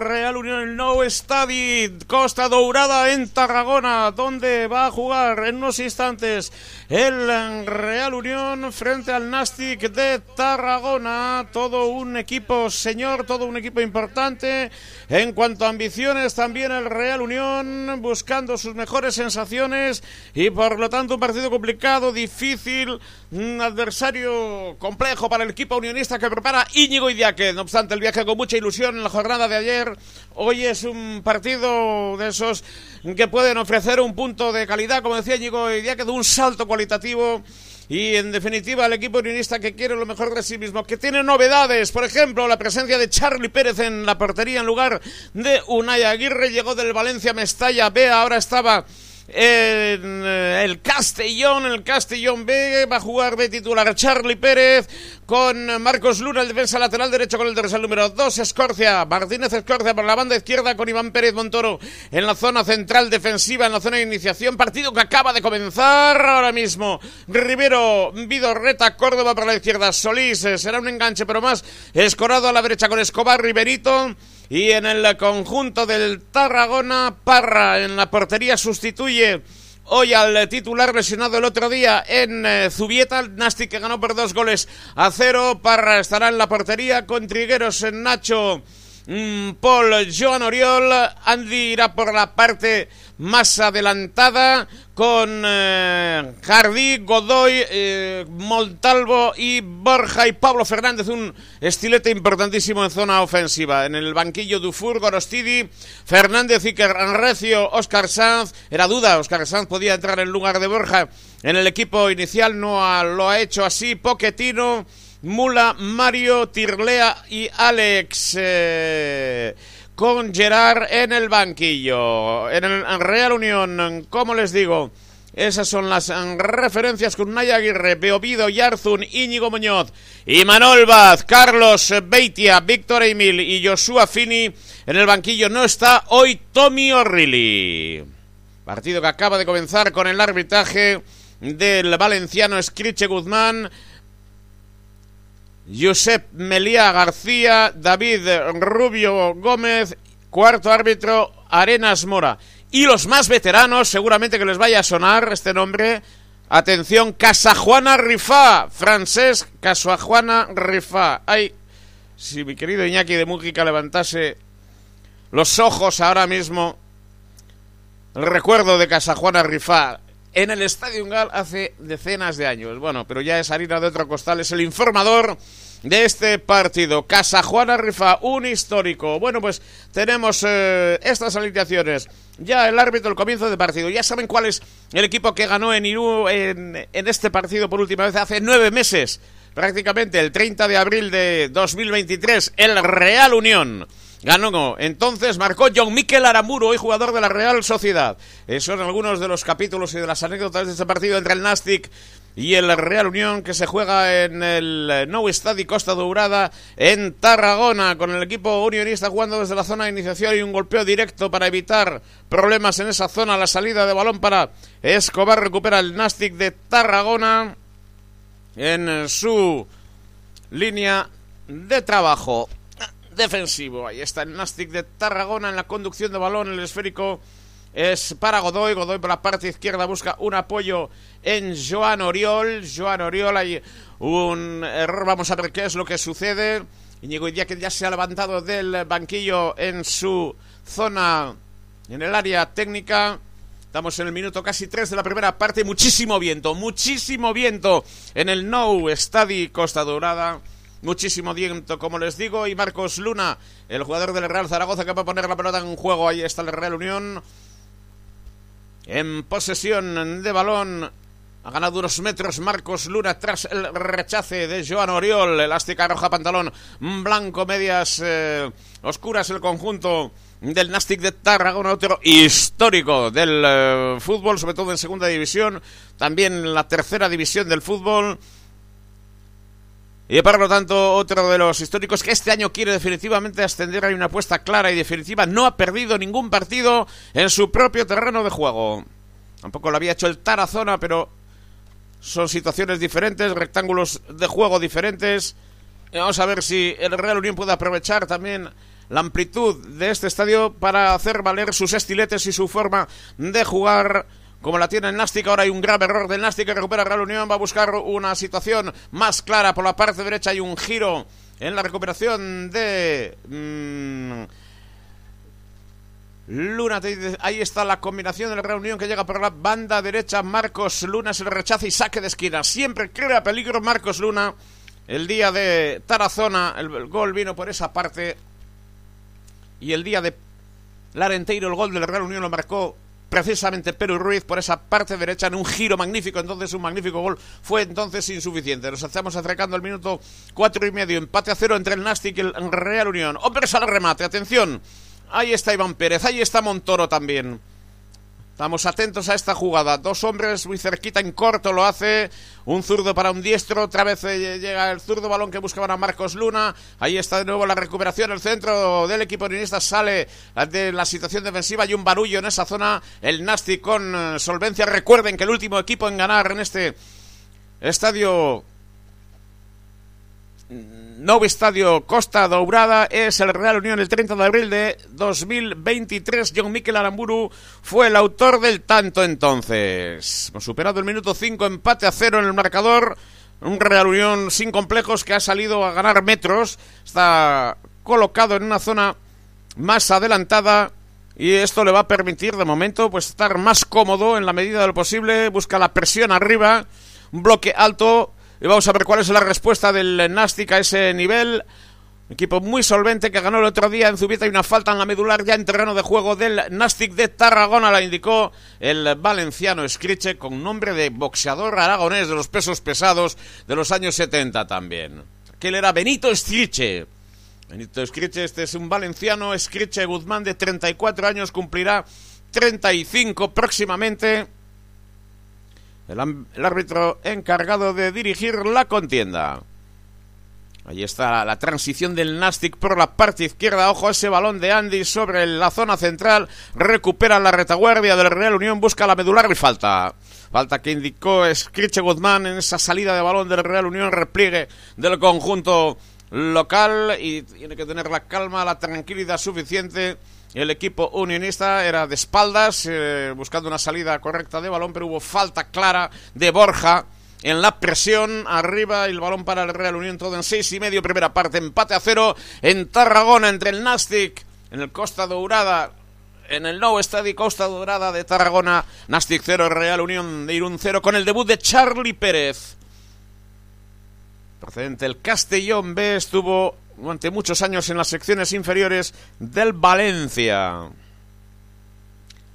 Real Unión No Stadi, Costa Dourada en Tarragona, donde va a jugar en unos instantes el Real Unión frente al Nastic de Tarragona. Todo un equipo señor, todo un equipo importante. En cuanto a ambiciones, también el Real Unión buscando sus mejores sensaciones y por lo tanto un partido complicado, difícil, un adversario complejo para el equipo unionista que prepara Íñigo Idiáquez. No obstante, el viaje con mucha ilusión en la jornada de ayer. Hoy es un partido de esos que pueden ofrecer un punto de calidad, como decía Íñigo Idiáquez, un salto cualitativo y en definitiva el equipo unionista que quiere lo mejor de sí mismo, que tiene novedades, por ejemplo la presencia de Charlie Pérez en la portería en lugar de Unai Aguirre, llegó del Valencia Mestalla B, ahora estaba en eh, el Castellón, el Castellón B, va a jugar de titular Charlie Pérez con Marcos Luna, el defensa lateral derecho con el dorsal número 2, Escorcia, Martínez Escorcia por la banda izquierda con Iván Pérez Montoro en la zona central defensiva, en la zona de iniciación, partido que acaba de comenzar ahora mismo. Rivero, Vidorreta, Córdoba por la izquierda, Solís, eh, será un enganche pero más escorado a la derecha con Escobar, Riverito. Y en el conjunto del Tarragona, Parra en la portería sustituye hoy al titular lesionado el otro día en eh, Zubieta, Nasti que ganó por dos goles a cero. Parra estará en la portería con Trigueros en Nacho. Mm, Paul Joan Oriol, Andy irá por la parte más adelantada con eh, Jardí, Godoy, eh, Montalvo y Borja y Pablo Fernández, un estilete importantísimo en zona ofensiva. En el banquillo Dufour, Gorostidi, Fernández y Recio, Oscar Sanz. Era duda, Oscar Sanz podía entrar en lugar de Borja en el equipo inicial, no lo ha hecho así. Poquetino, Mula, Mario, Tirlea y Alex. Eh, con Gerard en el banquillo. En el Real Unión, como les digo, esas son las referencias con Naya Aguirre, Beovido, Yarzun, Íñigo Muñoz, Manol Baz, Carlos Beitia, Víctor Emil y Joshua Fini. En el banquillo no está hoy Tommy O'Reilly. Partido que acaba de comenzar con el arbitraje del valenciano Escriche Guzmán Josep Melía García, David Rubio Gómez, cuarto árbitro Arenas Mora. Y los más veteranos, seguramente que les vaya a sonar este nombre. Atención, Casajuana Rifá, francés Casajuana Rifá. Ay, si mi querido Iñaki de Mújica levantase los ojos ahora mismo, el recuerdo de Casajuana Rifá en el Estadio Ungal hace decenas de años. Bueno, pero ya es harina de otro costal, es el informador de este partido. Casa Juana Rifa, un histórico. Bueno, pues tenemos eh, estas alineaciones. Ya el árbitro, el comienzo del partido. Ya saben cuál es el equipo que ganó en Irú en, en este partido por última vez hace nueve meses. Prácticamente el 30 de abril de 2023. El Real Unión. Ganó entonces, marcó John Miquel Aramuro, hoy jugador de la Real Sociedad. Esos son algunos de los capítulos y de las anécdotas de este partido entre el Nastic y el Real Unión que se juega en el Nou Estadi Costa Dourada en Tarragona con el equipo unionista jugando desde la zona de iniciación y un golpeo directo para evitar problemas en esa zona. La salida de balón para Escobar recupera el Nastic de Tarragona en su línea de trabajo defensivo. Ahí está el Nastic de Tarragona en la conducción de balón. El esférico es para Godoy. Godoy por la parte izquierda busca un apoyo en Joan Oriol. Joan Oriol, hay un error. Vamos a ver qué es lo que sucede. Íñigo que ya se ha levantado del banquillo en su zona, en el área técnica. Estamos en el minuto casi tres de la primera parte. Muchísimo viento, muchísimo viento en el Nou Stadi Costa Dorada muchísimo viento, como les digo, y Marcos Luna, el jugador del Real Zaragoza que va a poner la pelota en juego, ahí está el Real Unión, en posesión de balón, ha ganado unos metros Marcos Luna tras el rechace de Joan Oriol, elástica roja, pantalón blanco, medias eh, oscuras el conjunto del Nastic de Tarragona, otro histórico del eh, fútbol, sobre todo en segunda división, también en la tercera división del fútbol. Y por lo tanto, otro de los históricos que este año quiere definitivamente ascender, hay una apuesta clara y definitiva, no ha perdido ningún partido en su propio terreno de juego. Tampoco lo había hecho el Tarazona, pero son situaciones diferentes, rectángulos de juego diferentes. vamos a ver si el Real Unión puede aprovechar también la amplitud de este estadio para hacer valer sus estiletes y su forma de jugar como la tiene el Nastic. Ahora hay un grave error del Nastic que recupera Real Unión. Va a buscar una situación más clara por la parte derecha. Hay un giro en la recuperación de. Mmm, Luna, ahí está la combinación de la Real Unión que llega por la banda derecha. Marcos Luna se le rechaza y saque de esquina. Siempre crea peligro Marcos Luna. El día de Tarazona, el, gol vino por esa parte. Y el día de Larenteiro, el gol de la Real Unión lo marcó precisamente Perú Ruiz por esa parte derecha en un giro magnífico, entonces un magnífico gol fue entonces insuficiente. Nos estamos acercando al minuto cuatro y medio, empate a cero entre el Nastic y el Real Unión. Hombres al remate, atención, ahí está Iván Pérez, ahí está Montoro también. Estamos atentos a esta jugada. Dos hombres muy cerquita, en corto lo hace. Un zurdo para un diestro. Otra vez eh, llega el zurdo balón que buscaban a Marcos Luna. Ahí está de nuevo la recuperación. El centro del equipo unionista sale de la situación defensiva. y un barullo en esa zona. El Nasti con eh, solvencia. Recuerden que el último equipo en ganar en este estadio Nuevo Estadio Costa Dourada es el Real Unión el 30 de abril de 2023. John Miquel Aramburu fue el autor del tanto entonces. Superado el minuto 5, empate a cero en el marcador. Un Real Unión sin complejos que ha salido a ganar metros. Está colocado en una zona más adelantada y esto le va a permitir de momento pues estar más cómodo en la medida de lo posible. Busca la presión arriba, un bloque alto y vamos a ver cuál es la respuesta del Nastic a ese nivel. Equipo muy solvente que ganó el otro día en Zubieta y una falta en la medular ya en terreno de juego del Nastic de Tarragona, la indicó el valenciano Escriche con nombre de boxeador aragonés de los pesos pesados de los años 70 también. Que él era Benito Escriche. Benito Escriche, este es un valenciano, Escriche Guzmán de 34 años, cumplirá 35 próximamente el, árbitro encargado de dirigir la contienda. Ahí está la transición del Nastic por la parte izquierda. Ojo ese balón de Andy sobre la zona central. Recupera la retaguardia del Real Unión. Busca la medular y falta. Falta que indicó Scriche Guzmán en esa salida de balón del Real Unión. Repliegue del conjunto local. Y tiene que tener la calma, la tranquilidad suficiente el equipo unionista era de espaldas, eh, buscando una salida correcta de balón, pero hubo falta clara de Borja en la presión. Arriba el balón para el Real Unión todo en seis y medio primera parte empate a cero en Tarragona entre el Nastic en el Costa Dourada en el nuevo estadio Costa Dorada de Tarragona. Nastic 0 Real Unión de Irún 0 con el debut de Charlie Pérez. Procedente el Castellón B estuvo durante muchos años en las secciones inferiores del Valencia.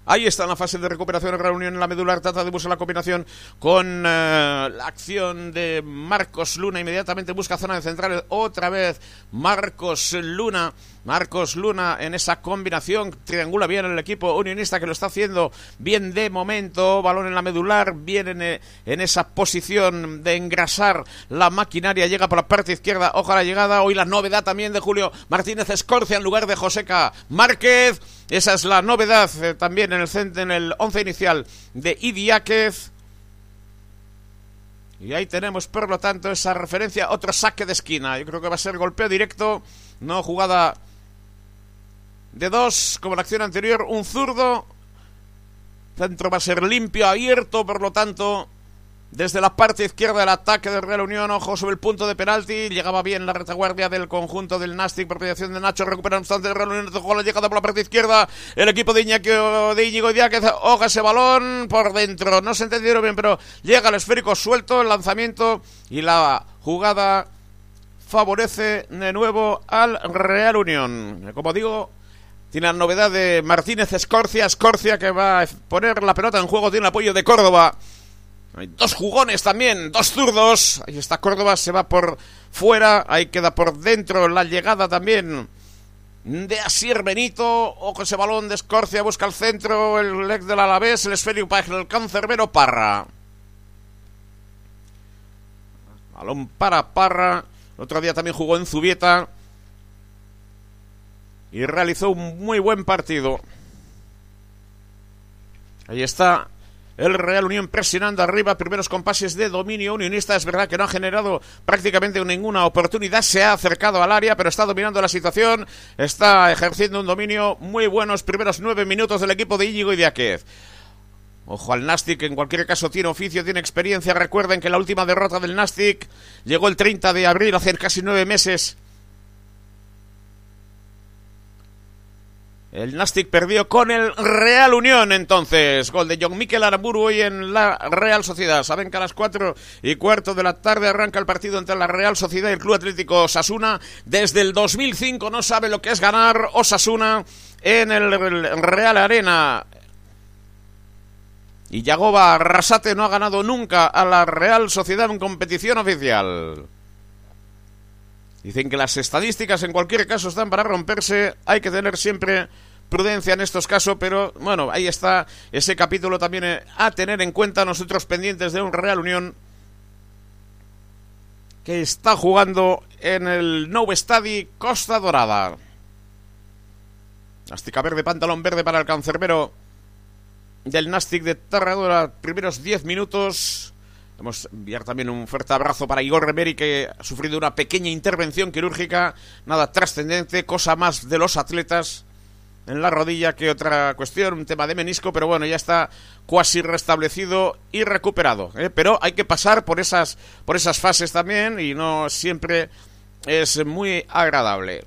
Ahí está en la fase de recuperación de Real Unión en la medular. Trata de buscar la combinación con eh, la acción de Marcos Luna. Inmediatamente busca zona de centrales. Otra vez Marcos Luna. Marcos Luna en esa combinación. Triangula bien el equipo unionista que lo está haciendo bien de momento. Balón en la medular. Bien en, eh, en esa posición de engrasar la maquinaria. Llega por la parte izquierda. Ojo la llegada. Hoy la novedad también de Julio Martínez Escorcia en lugar de Joseca Márquez. Esa es la novedad eh, también en el, en el once inicial de Idiáquez. Y ahí tenemos, por lo tanto, esa referencia, otro saque de esquina. Yo creo que va a ser golpeo directo, no jugada de dos, como la acción anterior, un zurdo. Centro va a ser limpio, abierto, por lo tanto, desde la parte izquierda del ataque del Real Unión, ojo sobre el punto de penalti. Llegaba bien la retaguardia del conjunto del Nastic por de Nacho. Recupera obstante el Real Unión. Dejó la llegada por la parte izquierda. El equipo de Iñaki, de Íñigo. Ojo ese balón por dentro. No se entendieron bien, pero llega el esférico suelto. El lanzamiento y la jugada favorece de nuevo al Real Unión. Como digo, tiene la novedad de Martínez Escorcia. Escorcia que va a poner la pelota en juego. Tiene el apoyo de Córdoba. Hay dos jugones también, dos zurdos. Ahí está Córdoba, se va por fuera. Ahí queda por dentro la llegada también de Asier Benito. Ojo ese balón de Escorcia, busca el centro, el leg del Alavés, el esférico para el cancerbero Parra. Balón para Parra. El otro día también jugó en Zubieta. Y realizó un muy buen partido. Ahí está el Real Unión presionando arriba, primeros compases de dominio unionista. Es verdad que no ha generado prácticamente ninguna oportunidad, se ha acercado al área, pero está dominando la situación, está ejerciendo un dominio muy buenos primeros nueve minutos del equipo de Íñigo y de Aquez. Ojo al Nastic, en cualquier caso tiene oficio, tiene experiencia. Recuerden que la última derrota del Nastic llegó el 30 de abril, hace casi nueve meses, El Nastic perdió con el Real Unión entonces. Gol de John Miquel Aramburu hoy en la Real Sociedad. Saben que a las cuatro y cuarto de la tarde arranca el partido entre la Real Sociedad y el Club Atlético Osasuna. Desde el 2005 no sabe lo que es ganar Osasuna en el Real Arena. Y Yagoba Arrasate no ha ganado nunca a la Real Sociedad en competición oficial. Dicen que las estadísticas en cualquier caso están para romperse. Hay que tener siempre prudencia en estos casos, pero bueno, ahí está ese capítulo también eh, a tener en cuenta nosotros pendientes de un Real Unión que está jugando en el Nou Stadi Costa Dorada. Nastica verde, pantalón verde para el cancerbero del Nastic de Tarragona. Primeros 10 minutos. Vamos a enviar también un fuerte abrazo para Igor Remeri, que ha sufrido una pequeña intervención quirúrgica, nada trascendente, cosa más de los atletas en la rodilla que otra cuestión, un tema de menisco, pero bueno, ya está cuasi restablecido y recuperado. ¿eh? Pero hay que pasar por esas, por esas fases también y no siempre es muy agradable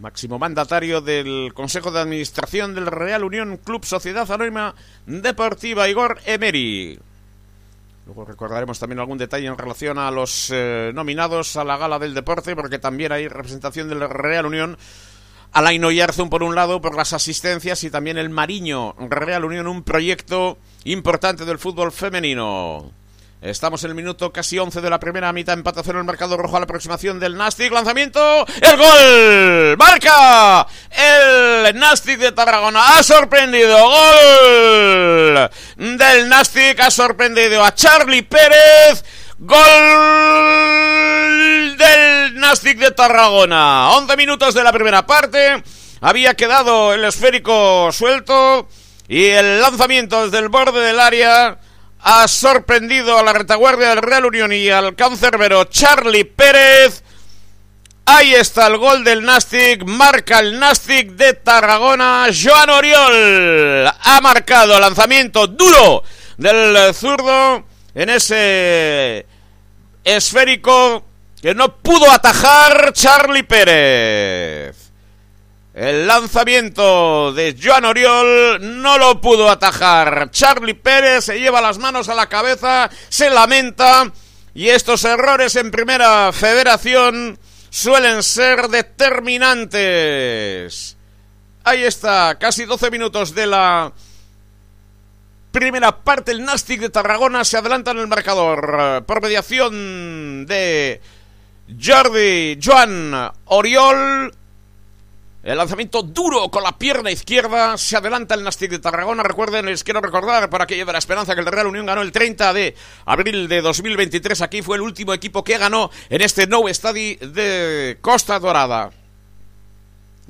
máximo mandatario del Consejo de Administración del Real Unión Club Sociedad Anónima Deportiva, Igor Emery. Luego recordaremos también algún detalle en relación a los eh, nominados a la gala del deporte, porque también hay representación del Real Unión. Alain Oyarzún por un lado por las asistencias y también el Mariño Real Unión, un proyecto importante del fútbol femenino. Estamos en el minuto casi 11 de la primera mitad. Empatación en el marcador rojo a la aproximación del Nastic. Lanzamiento. ¡El gol! ¡Marca! El Nastic de Tarragona ha sorprendido. ¡Gol! Del Nastic ha sorprendido a Charlie Pérez. Gol del Nastic de Tarragona. 11 minutos de la primera parte. Había quedado el esférico suelto. Y el lanzamiento desde el borde del área ha sorprendido a la retaguardia del Real Unión y al cancerbero Charlie Pérez. Ahí está el gol del Nastic, marca el Nastic de Tarragona. Joan Oriol ha marcado lanzamiento duro del zurdo en ese esférico que no pudo atajar Charlie Pérez. El lanzamiento de Joan Oriol no lo pudo atajar. Charlie Pérez se lleva las manos a la cabeza, se lamenta y estos errores en primera federación suelen ser determinantes. Ahí está, casi 12 minutos de la primera parte. El Nastic de Tarragona se adelanta en el marcador por mediación de Jordi Joan Oriol. El lanzamiento duro con la pierna izquierda. Se adelanta el Nastic de Tarragona. Recuerden, les quiero recordar para que lleve la esperanza que el Real Unión ganó el 30 de abril de 2023. Aquí fue el último equipo que ganó en este Nou Stadi de Costa Dorada.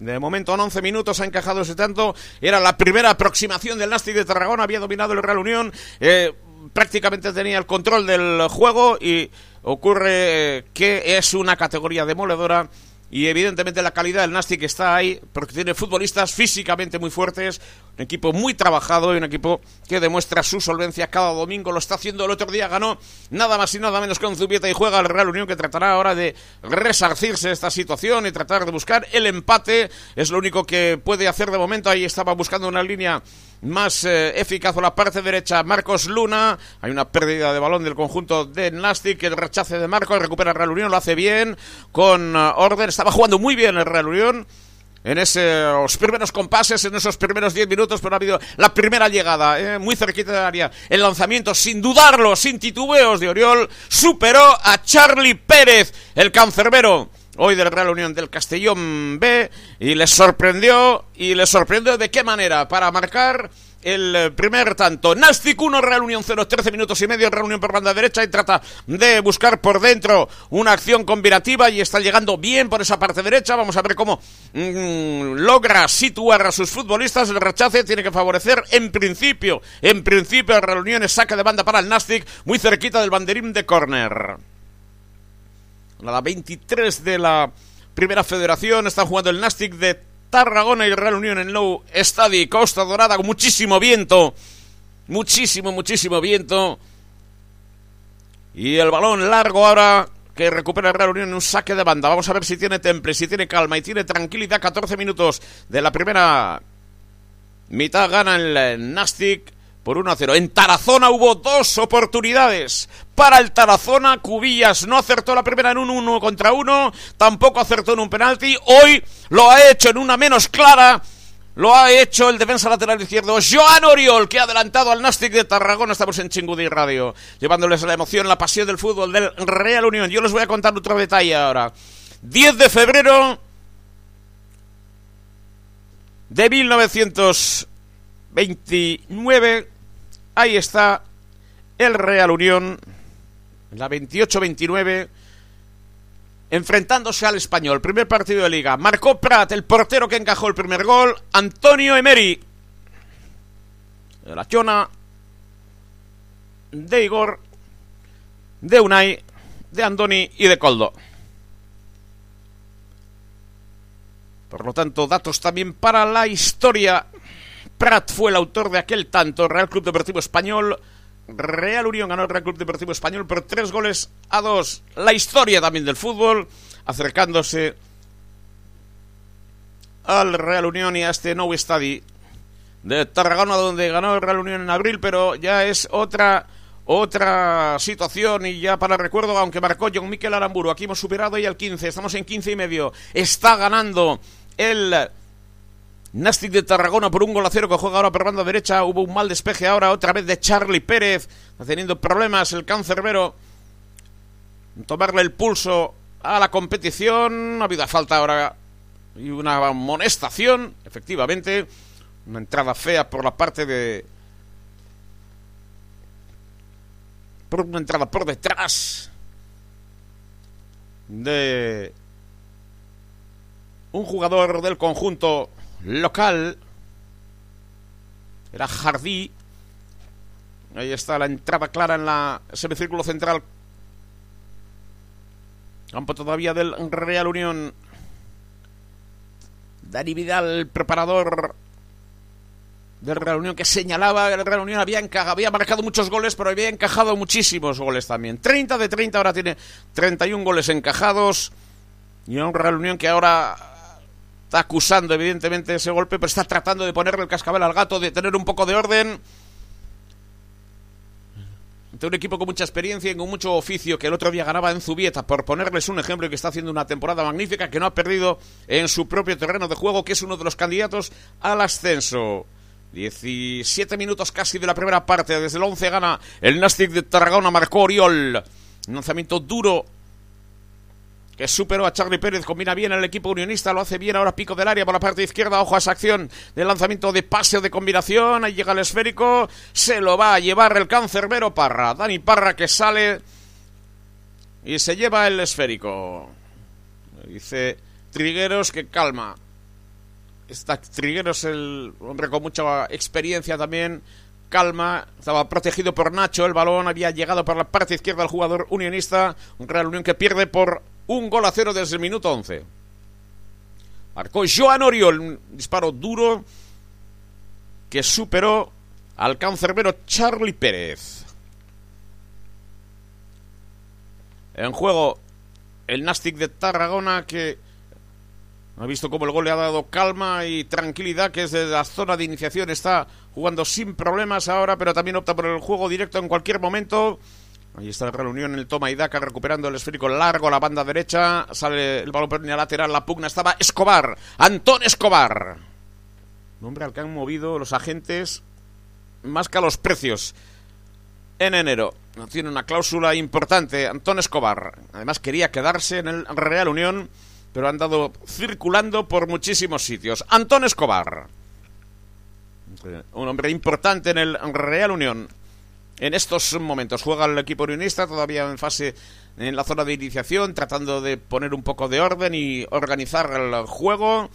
De momento en 11 minutos ha encajado ese tanto. Era la primera aproximación del Nastic de Tarragona. Había dominado el Real Unión. Eh, prácticamente tenía el control del juego y ocurre que es una categoría demoledora y evidentemente la calidad del Nastic está ahí porque tiene futbolistas físicamente muy fuertes, un equipo muy trabajado y un equipo que demuestra su solvencia cada domingo. Lo está haciendo el otro día, ganó nada más y nada menos un Zubieta y juega el Real Unión que tratará ahora de resarcirse de esta situación y tratar de buscar el empate. Es lo único que puede hacer de momento. Ahí estaba buscando una línea más eh, eficaz a la parte derecha Marcos Luna. Hay una pérdida de balón del conjunto de Nastic. El rechace de Marcos recupera el Real Unión, lo hace bien con uh, orden. Estaba jugando muy bien el Real Unión. En esos primeros compases, en esos primeros 10 minutos, pero ha habido la primera llegada, eh, muy cerquita del área. El lanzamiento, sin dudarlo, sin titubeos de Oriol, superó a Charlie Pérez, el cancerbero. hoy del Real Unión del Castellón B y les sorprendió y les sorprendió de qué manera para marcar el primer tanto. Nastic 1, Real Unión 0, 13 minutos y medio, Real Unión por banda derecha y trata de buscar por dentro una acción combinativa y está llegando bien por esa parte derecha. Vamos a ver cómo mm, logra situar a sus futbolistas. El rechace tiene que favorecer en principio, en principio Real Unión es saque de banda para el Nastic, muy cerquita del banderín de córner. La 23 de la primera federación está jugando el Nastic de Tarragona y Real Unión en Low Stadi, Costa Dorada, con muchísimo viento. Muchísimo, muchísimo viento. Y el balón largo ahora que recupera el Real Unión en un saque de banda. Vamos a ver si tiene temple, si tiene calma y tiene tranquilidad. 14 minutos de la primera mitad gana el Nastic por 1 a 0. En Tarazona hubo dos oportunidades para el Tarazona. Cubillas no acertó la primera en un 1 contra 1, tampoco acertó en un penalti. Hoy lo ha hecho en una menos clara. Lo ha hecho el defensa lateral izquierdo Joan Oriol, que ha adelantado al Nastic de Tarragona. Estamos en Chingudí Radio, llevándoles la emoción, la pasión del fútbol del Real Unión. Yo les voy a contar otro detalle ahora. 10 de febrero de 1929 Ahí está el Real Unión, la 28-29, enfrentándose al español. Primer partido de liga. Marcó Prat, el portero que encajó el primer gol. Antonio Emery. De la Chona. De Igor. De Unai. De Andoni y de Coldo. Por lo tanto, datos también para la historia Prat fue el autor de aquel tanto. Real Club Deportivo Español. Real Unión ganó el Real Club Deportivo Español por tres goles a dos. La historia también del fútbol, acercándose al Real Unión y a este nuevo estadio de Tarragona, donde ganó el Real Unión en abril, pero ya es otra otra situación y ya para recuerdo, aunque marcó John Miquel Aramburu, aquí hemos superado ya el 15, estamos en 15 y medio, está ganando el Nastic de Tarragona por un gol a cero que juega ahora por banda derecha. Hubo un mal despeje ahora otra vez de Charlie Pérez. Está teniendo problemas el cancerbero. Tomarle el pulso a la competición. Ha habido falta ahora y una amonestación. Efectivamente. Una entrada fea por la parte de. Por una entrada por detrás. De. Un jugador del conjunto local. Era Jardí. Ahí está la entrada clara en la semicírculo central. Campo todavía del Real Unión. Dani Vidal, preparador del Real Unión, que señalaba que el Real Unión había, había marcado muchos goles, pero había encajado muchísimos goles también. 30 de 30, ahora tiene 31 goles encajados. Y un Real Unión que ahora Está acusando evidentemente ese golpe, pero está tratando de ponerle el cascabel al gato, de tener un poco de orden. Ante un equipo con mucha experiencia y con mucho oficio que el otro día ganaba en Zubieta, por ponerles un ejemplo y que está haciendo una temporada magnífica, que no ha perdido en su propio terreno de juego, que es uno de los candidatos al ascenso. 17 minutos casi de la primera parte, desde el 11 gana el Nastic de Tarragona, marcó Oriol. Un lanzamiento duro que superó a Charlie Pérez, combina bien el equipo unionista, lo hace bien ahora pico del área por la parte izquierda, ojo a esa acción de lanzamiento de pase de combinación, ahí llega el esférico, se lo va a llevar el cancerbero Parra, Dani Parra que sale y se lleva el esférico. Dice Trigueros que calma. Está Trigueros el hombre con mucha experiencia también, calma, estaba protegido por Nacho, el balón había llegado por la parte izquierda al jugador unionista, un Real Unión que pierde por un gol a cero desde el minuto 11. Marcó Joan Oriol, un disparo duro que superó al cancerbero Charlie Pérez. En juego el Nastic de Tarragona que ha visto cómo el gol le ha dado calma y tranquilidad, que desde la zona de iniciación está jugando sin problemas ahora, pero también opta por el juego directo en cualquier momento. Ahí está la reunión el toma y daca recuperando el esférico largo la banda derecha. Sale el balón por línea lateral. La pugna estaba Escobar. Antón Escobar. Nombre al que han movido los agentes más que a los precios en enero. Tiene una cláusula importante. Antón Escobar. Además quería quedarse en el Real Unión. pero han dado circulando por muchísimos sitios. Antón Escobar, un hombre importante en el Real Unión. En estos momentos juega el equipo unionista todavía en fase en la zona de iniciación, tratando de poner un poco de orden y organizar el juego.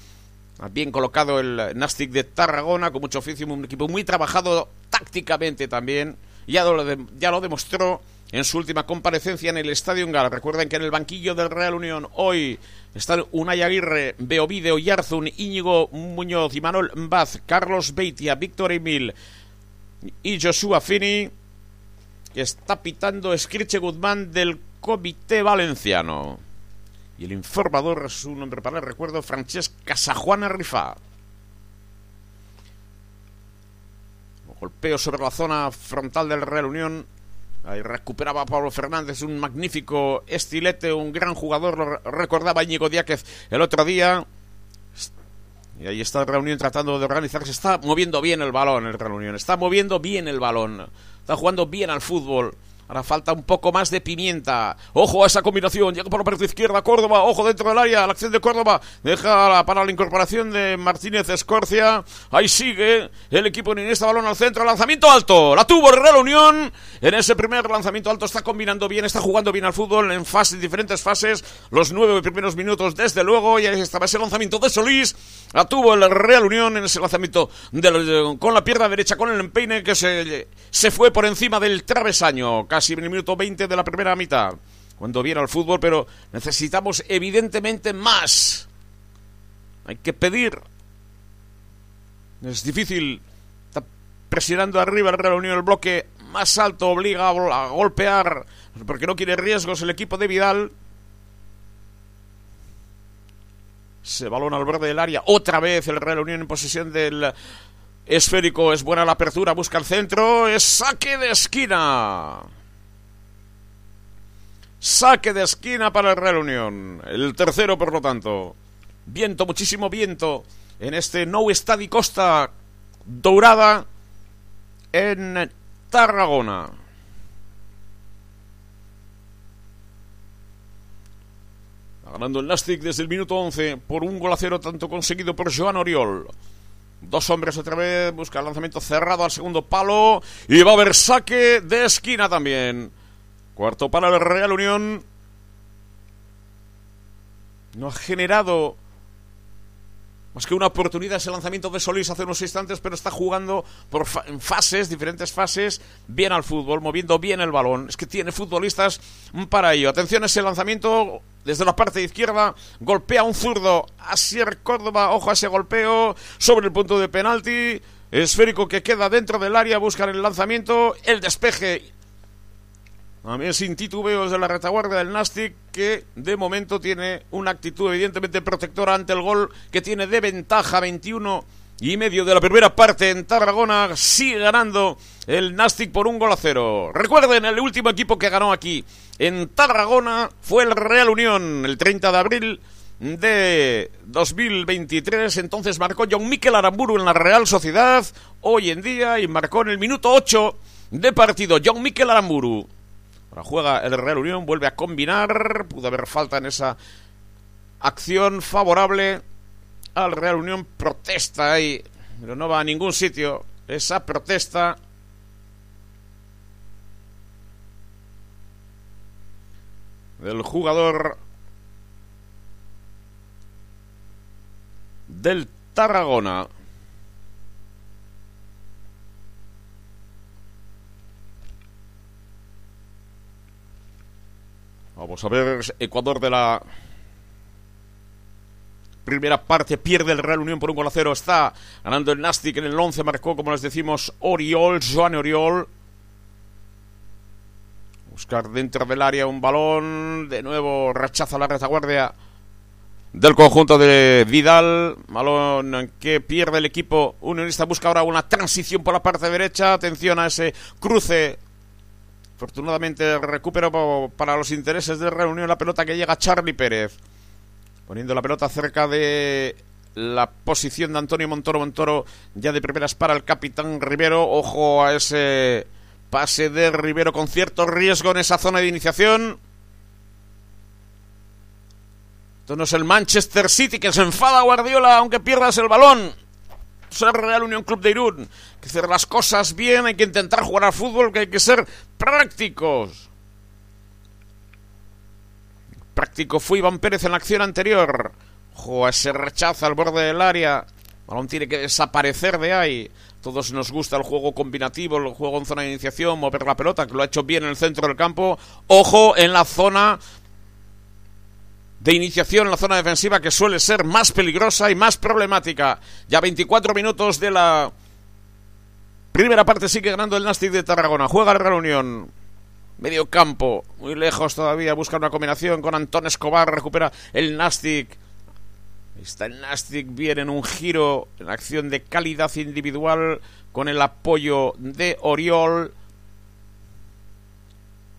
Bien colocado el Nastic de Tarragona, con mucho oficio, un equipo muy trabajado tácticamente también. Ya lo, ya lo demostró en su última comparecencia en el Estadio Gal. Recuerden que en el banquillo del Real Unión hoy están Unai Aguirre, Beovide Oyarzun, Íñigo Muñoz y Manuel Baz, Carlos Beitia, Víctor Emil y Joshua Fini, que está pitando Escriche Guzmán del Comité Valenciano. Y el informador es su nombre para el recuerdo, Francesca Sajuana Rifá. Golpeo sobre la zona frontal del Real Unión. Ahí recuperaba Pablo Fernández, un magnífico estilete, un gran jugador, lo recordaba Íñigo Díaz el otro día. Y ahí está el Real Unión tratando de organizarse. Está moviendo bien el balón el Real Unión. Está moviendo bien el balón. Está jugando bien al fútbol. Ahora falta un poco más de pimienta. Ojo a esa combinación. Llega por la parte izquierda Córdoba. Ojo dentro del área. La acción de Córdoba. Deja para la incorporación de Martínez Escorcia. Ahí sigue el equipo en este balón al centro. Lanzamiento alto. La tuvo Real Unión. En ese primer lanzamiento alto está combinando bien. Está jugando bien al fútbol en fases, diferentes fases. Los nueve primeros minutos, desde luego. Y ahí estaba ese lanzamiento de Solís. La tuvo el Real Unión en ese lanzamiento con la pierna derecha, con el empeine que se, se fue por encima del travesaño casi en el minuto 20 de la primera mitad. Cuando viene al fútbol, pero necesitamos evidentemente más. Hay que pedir. Es difícil. Está presionando arriba el Real Unión el bloque más alto, obliga a, golpear, porque no quiere riesgos el equipo de Vidal. Se balona al borde del área. Otra vez el Real Unión en posesión del esférico. Es buena la apertura. Busca el centro. Es saque de esquina. Saque de esquina para el Real Unión. El tercero, por lo tanto. Viento, muchísimo viento en este Nou Estadi Costa Dourada en Tarragona. Ganando el Nastic desde el minuto 11 por un gol a cero, tanto conseguido por Joan Oriol. Dos hombres otra vez, busca el lanzamiento cerrado al segundo palo y va a haber saque de esquina también. Cuarto para el Real Unión. No ha generado más que una oportunidad ese lanzamiento de Solís hace unos instantes, pero está jugando por en fases, diferentes fases, bien al fútbol, moviendo bien el balón. Es que tiene futbolistas para ello. Atención ese lanzamiento desde la parte izquierda, golpea un zurdo. Asier Córdoba, ojo a ese golpeo sobre el punto de penalti. Esférico que queda dentro del área, buscan el lanzamiento, el despeje mí sin titubeos de la retaguardia del Nastic, que de momento tiene una actitud evidentemente protectora ante el gol que tiene de ventaja 21 y medio de la primera parte en Tarragona. Sigue ganando el Nastic por un gol a cero. Recuerden, el último equipo que ganó aquí en Tarragona fue el Real Unión el 30 de abril de 2023. Entonces marcó John Miquel Aramburu en la Real Sociedad hoy en día y marcó en el minuto 8 de partido John Miquel Aramburu. Ahora juega el Real Unión, vuelve a combinar. Pudo haber falta en esa acción favorable al Real Unión. Protesta ahí, pero no va a ningún sitio. Esa protesta. Del jugador del Tarragona. Vamos a ver, Ecuador de la primera parte pierde el Real Unión por un gol a cero. Está ganando el Nastic en el 11. Marcó, como les decimos, Oriol, Joan Oriol. Buscar dentro del área un balón. De nuevo rechaza la retaguardia del conjunto de Vidal. Balón que pierde el equipo unionista. Busca ahora una transición por la parte derecha. Atención a ese cruce Afortunadamente recupero para los intereses de reunión la pelota que llega Charlie Pérez. Poniendo la pelota cerca de la posición de Antonio Montoro. Montoro ya de primeras para el capitán Rivero. Ojo a ese pase de Rivero con cierto riesgo en esa zona de iniciación. Esto no es el Manchester City que se enfada Guardiola aunque pierdas el balón. Es el Real Unión Club de Irún. Hay que hacer las cosas bien, hay que intentar jugar al fútbol, que hay que ser prácticos. Práctico fue Iván Pérez en la acción anterior. Ojo, ese rechazo al borde del área. Balón tiene que desaparecer de ahí. Todos nos gusta el juego combinativo, el juego en zona de iniciación, mover la pelota, que lo ha hecho bien en el centro del campo. Ojo en la zona de iniciación en la zona defensiva que suele ser más peligrosa y más problemática. Ya 24 minutos de la primera parte sigue ganando el Nastic de Tarragona. Juega la reunión. Medio campo, muy lejos todavía, busca una combinación con Antón Escobar, recupera el Nastic. Está el Nastic bien en un giro, en acción de calidad individual, con el apoyo de Oriol.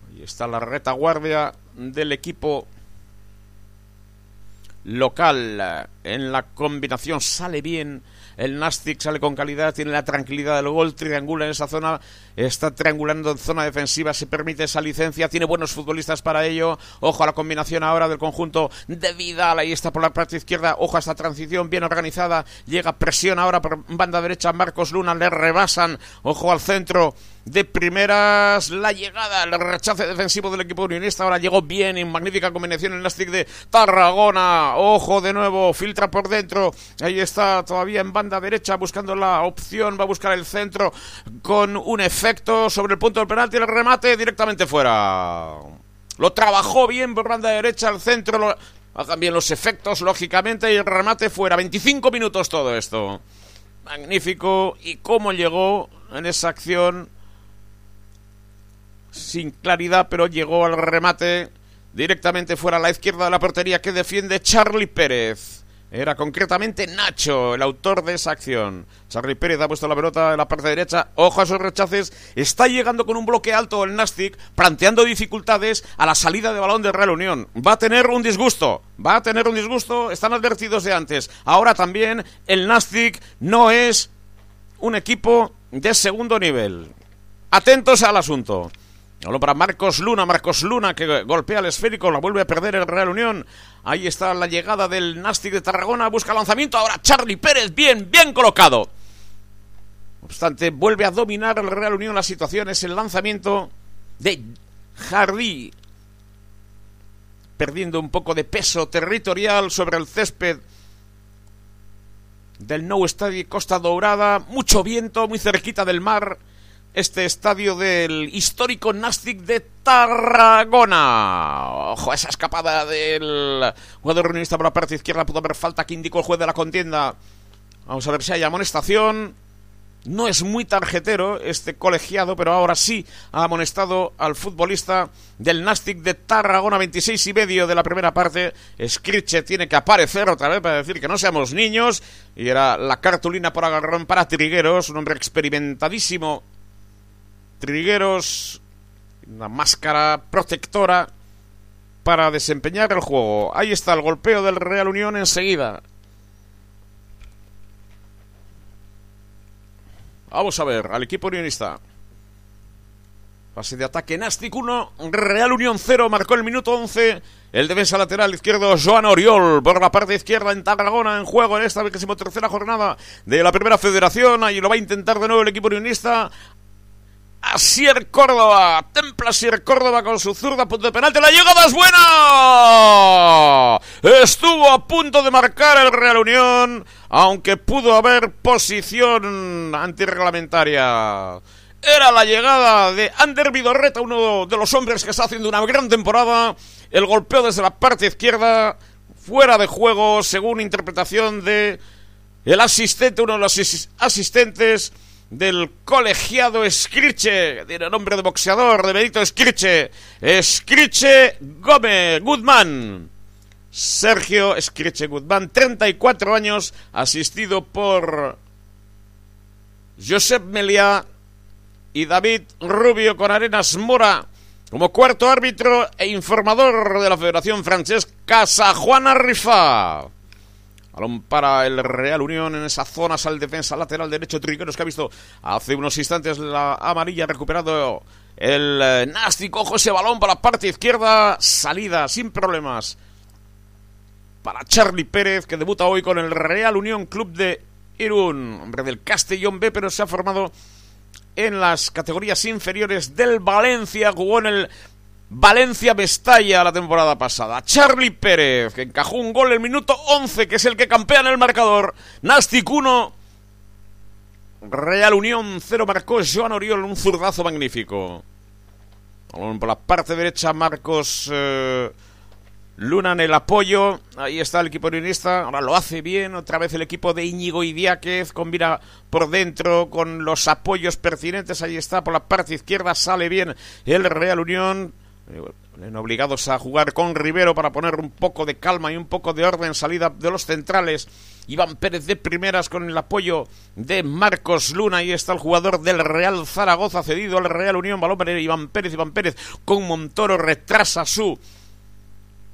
Ahí está la retaguardia del equipo local. En la combinación sale bien. El Nastic sale con calidad, tiene la tranquilidad del gol, triangula en esa zona, está triangulando en zona defensiva, se permite esa licencia, tiene buenos futbolistas para ello. Ojo a la combinación ahora del conjunto de Vidal, ahí está por la parte izquierda, ojo a esta transición bien organizada, llega presión ahora por banda derecha, Marcos Luna le rebasan, ojo al centro de primeras la llegada, el rechace defensivo del equipo unionista. Ahora llegó bien en magnífica combinación el Nastic de Tarragona. Ojo de nuevo, filtra por dentro. Ahí está todavía en banda derecha buscando la opción. Va a buscar el centro con un efecto sobre el punto del penalti. El remate directamente fuera. Lo trabajó bien por banda derecha al centro. Lo... Hagan bien los efectos, lógicamente, y el remate fuera. 25 minutos todo esto. Magnífico. Y cómo llegó en esa acción sin claridad, pero llegó al remate directamente fuera a la izquierda de la portería que defiende Charlie Pérez. Era concretamente Nacho, el autor de esa acción. Charlie Pérez ha puesto la pelota en la parte derecha. Ojo a esos rechaces. Está llegando con un bloque alto el Nastic, planteando dificultades a la salida de balón de Real Unión. Va a tener un disgusto. Va a tener un disgusto. Están advertidos de antes. Ahora también el Nastic no es un equipo de segundo nivel. Atentos al asunto. Solo para Marcos Luna, Marcos Luna que golpea el esférico, la vuelve a perder el Real Unión. Ahí está la llegada del Nastic de Tarragona, busca lanzamiento, ahora Charlie Pérez, bien, bien colocado. No obstante, vuelve a dominar el Real Unión la situación, es el lanzamiento de Jardí, perdiendo un poco de peso territorial sobre el césped del Nou Estadio Costa Dourada, mucho viento, muy cerquita del mar este estadio del histórico Nastic de Tarragona. Ojo, esa escapada del jugador unionista por la parte izquierda. Pudo haber falta que indicó el juez de la contienda. Vamos a ver si hay amonestación. No es muy tarjetero este colegiado, pero ahora sí ha amonestado al futbolista del Nastic de Tarragona, 26 y medio de la primera parte. Scriche tiene que aparecer otra vez para decir que no seamos niños. Y era la cartulina por agarrón para Trigueros, un hombre experimentadísimo Trigueros, una máscara protectora para desempeñar el juego. Ahí está el golpeo del Real Unión enseguida. Vamos a ver al equipo unionista. Fase de ataque Nastic 1, Real Unión 0, marcó el minuto 11. El defensa lateral izquierdo, Joan Oriol, por la parte izquierda en Tarragona, en juego en esta tercera jornada de la primera federación. Ahí lo va a intentar de nuevo el equipo unionista. Asier Córdoba, templa Asier Córdoba con su zurda, punto de penalti, la llegada es buena. Estuvo a punto de marcar el Real Unión, aunque pudo haber posición antirreglamentaria. Era la llegada de Ander Vidorreta, uno de los hombres que está haciendo una gran temporada. El golpeo desde la parte izquierda, fuera de juego, según interpretación de el asistente, uno de los asistentes del colegiado Escriche, tiene nombre de boxeador, de Benito Escriche, Escriche Gómez Guzmán. Sergio Escriche Guzmán, 34 años, asistido por Josep Meliá y David Rubio con Arenas Mora como cuarto árbitro e informador de la Federación Francesca Juana Rifa. Balón para el Real Unión en esa zona, sale defensa lateral derecho Trigueros que ha visto hace unos instantes la amarilla recuperado el eh, Nasty, cojo ese balón para la parte izquierda, salida sin problemas para Charlie Pérez, que debuta hoy con el Real Unión Club de Irún, hombre del Castellón B, pero se ha formado en las categorías inferiores del Valencia, jugó en el Valencia Mestalla la temporada pasada. Charlie Pérez, que encajó un gol en el minuto 11, que es el que campea en el marcador. Nastic 1, Real Unión 0, marcó Joan Oriol, un zurdazo magnífico. Por la parte derecha, Marcos eh, Luna en el apoyo. Ahí está el equipo unionista. Ahora lo hace bien. Otra vez el equipo de Íñigo Idiáquez. Combina por dentro con los apoyos pertinentes. Ahí está por la parte izquierda. Sale bien el Real Unión. Eh, obligados a jugar con Rivero para poner un poco de calma y un poco de orden. Salida de los centrales. Iván Pérez de primeras con el apoyo de Marcos Luna. Ahí está el jugador del Real Zaragoza cedido al Real Unión. Balón Iván Pérez. Iván Pérez con Montoro retrasa su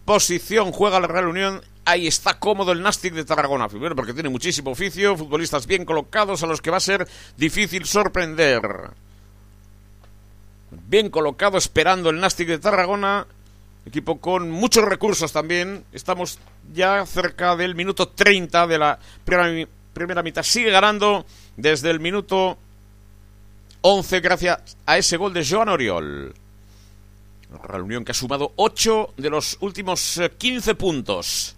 posición juega la Real Unión. Ahí está cómodo el Nastic de Tarragona. Primero porque tiene muchísimo oficio, futbolistas bien colocados a los que va a ser difícil sorprender. Bien colocado, esperando el Nastic de Tarragona. Equipo con muchos recursos también. Estamos ya cerca del minuto 30 de la primera, primera mitad. Sigue ganando desde el minuto 11 gracias a ese gol de Joan Oriol. Reunión que ha sumado 8 de los últimos 15 eh, puntos.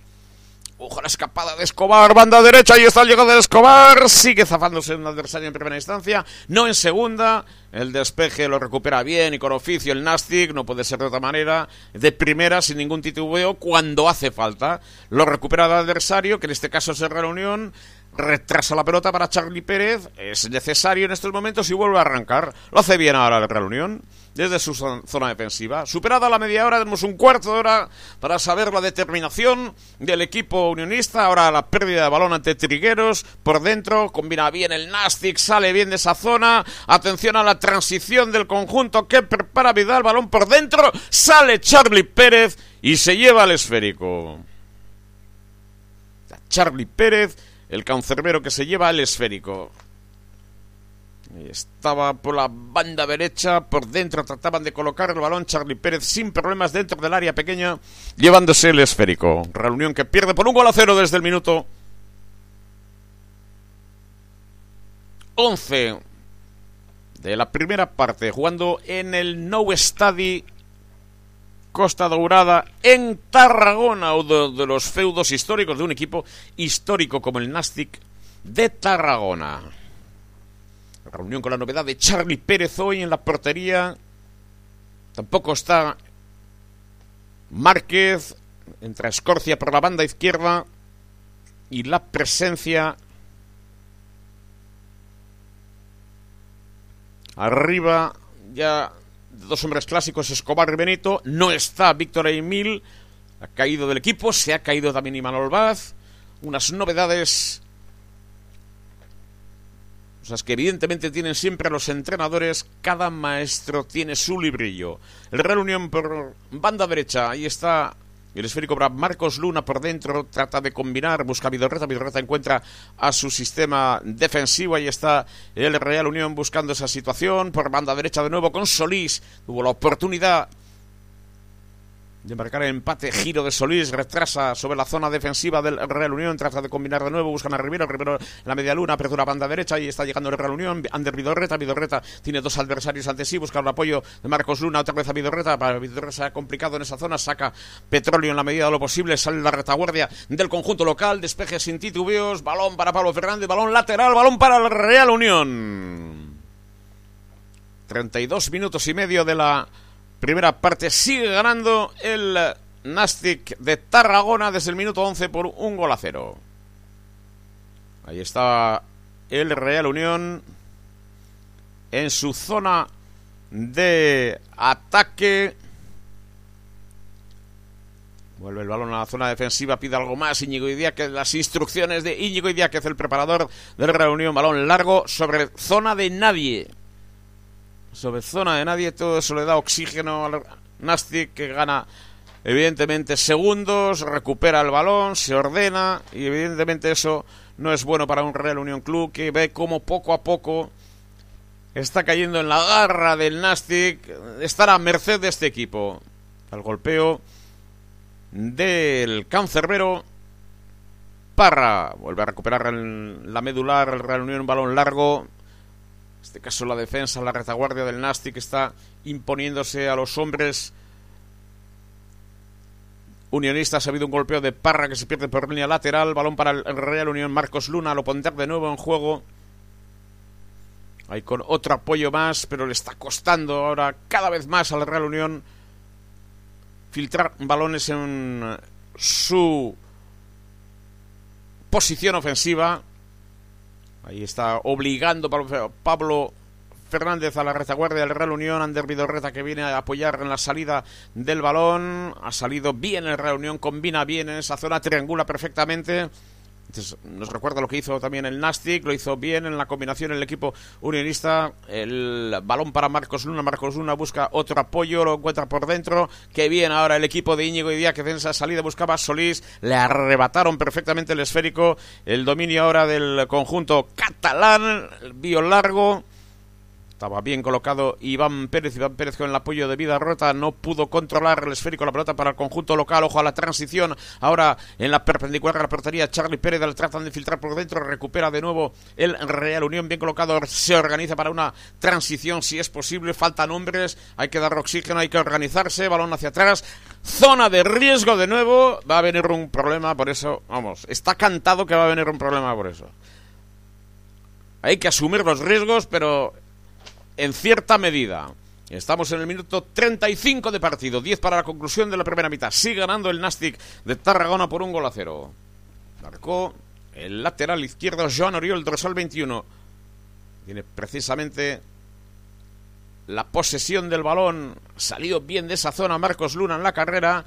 Ojo la escapada de Escobar, banda derecha, y está el llegado de Escobar. Sigue zafándose un adversario en primera instancia, no en segunda. El despeje lo recupera bien y con oficio el Nastic, no puede ser de otra manera. De primera, sin ningún titubeo, cuando hace falta. Lo recupera el adversario, que en este caso es el Real Unión retrasa la pelota para Charlie Pérez, es necesario en estos momentos y vuelve a arrancar. Lo hace bien ahora la Real Unión, desde su zona defensiva. Superada la media hora, tenemos un cuarto de hora para saber la determinación del equipo unionista. Ahora la pérdida de balón ante Trigueros, por dentro, combina bien el Nastic, sale bien de esa zona. Atención a la transición del conjunto que prepara Vidal, balón por dentro, sale Charlie Pérez y se lleva el esférico. Charlie Pérez el cancerbero que se lleva el esférico. Estaba por la banda derecha, por dentro trataban de colocar el balón Charlie Pérez sin problemas dentro del área pequeña, llevándose el esférico. Reunión que pierde por un gol a cero desde el minuto 11 de la primera parte, jugando en el No Stadi Costa Dourada en Tarragona, uno de los feudos históricos de un equipo histórico como el Nastic de Tarragona. Reunión con la novedad de Charlie Pérez hoy en la portería. Tampoco está Márquez. Entra Escorcia por la banda izquierda. Y la presencia arriba ya dos hombres clásicos, Escobar y Benito. No está Víctor Emil, ha caído del equipo, se ha caído también Imanol Vaz. Unas novedades sea, que evidentemente tienen siempre los entrenadores, cada maestro tiene su librillo. El Real Unión por banda derecha, ahí está el esférico Marcos Luna por dentro, trata de combinar, busca a Vidorreta, Vidorreta encuentra a su sistema defensivo, ahí está el Real Unión buscando esa situación, por banda derecha de nuevo con Solís, tuvo la oportunidad de marcar el empate, giro de Solís, retrasa sobre la zona defensiva del Real Unión, trata de combinar de nuevo, buscan a Rivero, Rivero en la media luna, apertura banda derecha y está llegando el Real Unión, Ander Vidorreta, Vidorreta tiene dos adversarios ante sí, busca el apoyo de Marcos Luna, otra vez a Vidorreta, para Vidorreta se ha complicado en esa zona, saca petróleo en la medida de lo posible, sale la retaguardia del conjunto local, despeje sin titubeos, balón para Pablo Fernández, balón lateral, balón para el Real Unión. 32 minutos y medio de la Primera parte sigue ganando el Nastic de Tarragona desde el minuto 11 por un gol a cero. Ahí está el Real Unión en su zona de ataque. Vuelve el balón a la zona defensiva, pide algo más. Íñigo que las instrucciones de Íñigo es el preparador del Real Unión. Balón largo sobre zona de nadie sobre zona de nadie, todo eso le da oxígeno al Nastic que gana evidentemente segundos, recupera el balón, se ordena y evidentemente eso no es bueno para un Real Unión Club que ve como poco a poco está cayendo en la garra del Nastic, estar a merced de este equipo. Al golpeo del cancerbero Parra. Vuelve a recuperar la medular el Real Unión, un balón largo. En este caso la defensa, la retaguardia del Nastic está imponiéndose a los hombres unionistas. Ha habido un golpeo de Parra que se pierde por línea lateral. Balón para el Real Unión. Marcos Luna lo pondrá de nuevo en juego. Hay con otro apoyo más, pero le está costando ahora cada vez más al Real Unión filtrar balones en su posición ofensiva. Ahí está obligando Pablo Fernández a la retaguardia del Real Unión. Ander Vidorreta que viene a apoyar en la salida del balón. Ha salido bien el Real Unión, combina bien en esa zona, triangula perfectamente nos recuerda lo que hizo también el Nastic, lo hizo bien en la combinación el equipo unionista. El balón para Marcos Luna. Marcos Luna busca otro apoyo, lo encuentra por dentro. Que bien ahora el equipo de Íñigo y Díaz que en esa salida buscaba Solís. Le arrebataron perfectamente el esférico. El dominio ahora del conjunto catalán. Bio largo estaba bien colocado Iván Pérez. Iván Pérez con el apoyo de vida rota no pudo controlar el esférico la pelota para el conjunto local. Ojo a la transición. Ahora en la perpendicular a la portería, Charlie Pérez la tratan de filtrar por dentro. Recupera de nuevo el Real Unión. Bien colocado. Se organiza para una transición si es posible. Faltan hombres. Hay que dar oxígeno. Hay que organizarse. Balón hacia atrás. Zona de riesgo de nuevo. Va a venir un problema por eso. Vamos, está cantado que va a venir un problema por eso. Hay que asumir los riesgos, pero en cierta medida. Estamos en el minuto 35 de partido, 10 para la conclusión de la primera mitad. Sigue ganando el Nastic de Tarragona por un gol a cero. Marcó el lateral izquierdo Joan Oriol, dorsal 21. Tiene precisamente la posesión del balón. Salido bien de esa zona Marcos Luna en la carrera.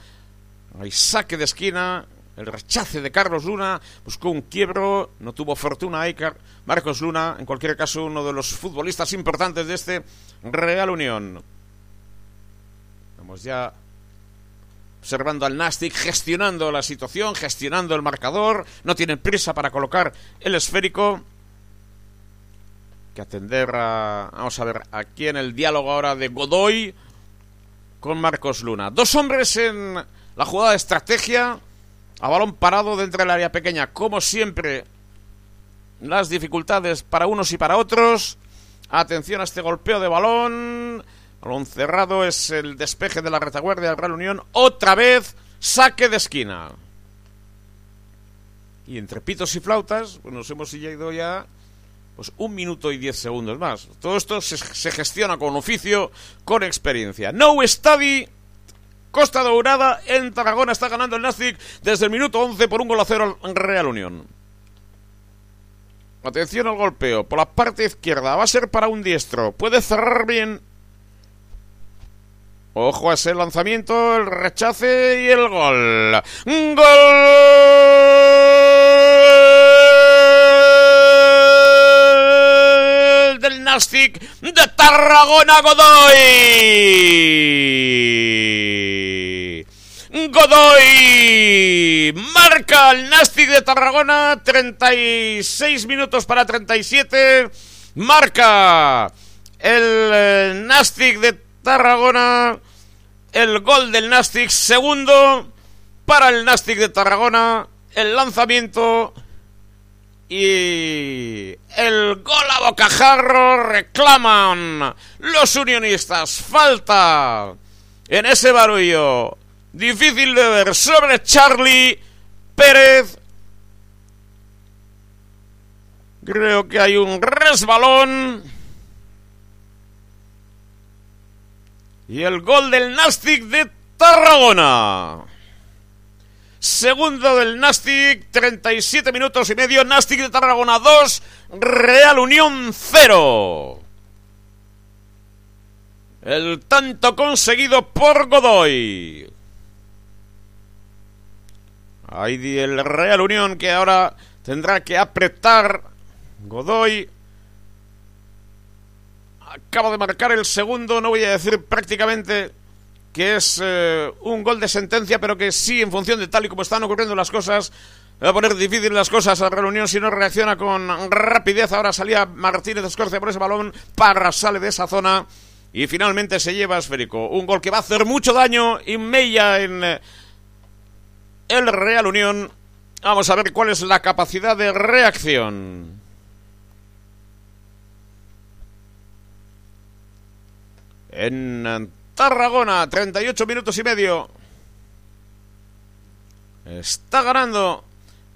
Hay saque de esquina el rechace de Carlos Luna, buscó un quiebro, no tuvo fortuna ahí. Marcos Luna, en cualquier caso, uno de los futbolistas importantes de este Real Unión. Vamos ya observando al Nastic, gestionando la situación, gestionando el marcador. No tienen prisa para colocar el esférico. Que atender a. Vamos a ver, aquí en el diálogo ahora de Godoy con Marcos Luna. Dos hombres en la jugada de estrategia a balón parado dentro del área pequeña. Como siempre, las dificultades para unos y para otros. Atención a este golpeo de balón. Balón cerrado es el despeje de la retaguardia del Real Unión. Otra vez, saque de esquina. Y entre pitos y flautas, pues nos hemos ido ya pues un minuto y diez segundos más. Todo esto se, se gestiona con oficio, con experiencia. No study Costa Dourada en Tarragona está ganando el Nastic desde el minuto 11 por un gol a cero al Real Unión. Atención al golpeo por la parte izquierda. Va a ser para un diestro. Puede cerrar bien. Ojo a ese lanzamiento, el rechace y el gol. ¡Gol! Del Nastic de Tarragona Godoy. Godoy. Marca el Nastic de Tarragona 36 minutos para 37 marca el eh, Nastic de Tarragona el gol del Nastic segundo para el Nastic de Tarragona el lanzamiento y el gol a bocajarro reclaman los unionistas. Falta en ese barullo Difícil de ver sobre Charlie Pérez. Creo que hay un resbalón. Y el gol del Nastic de Tarragona. Segundo del Nastic, 37 minutos y medio. Nastic de Tarragona 2, Real Unión 0. El tanto conseguido por Godoy. Ahí el Real Unión que ahora tendrá que apretar. Godoy acaba de marcar el segundo, no voy a decir prácticamente que es eh, un gol de sentencia, pero que sí, en función de tal y como están ocurriendo las cosas, va a poner difícil las cosas a Real Unión si no reacciona con rapidez. Ahora salía Martínez Escorcia por ese balón, Parra sale de esa zona y finalmente se lleva esférico. Un gol que va a hacer mucho daño y Mella en eh, el Real Unión Vamos a ver cuál es la capacidad de reacción. En Tarragona, 38 minutos y medio. Está ganando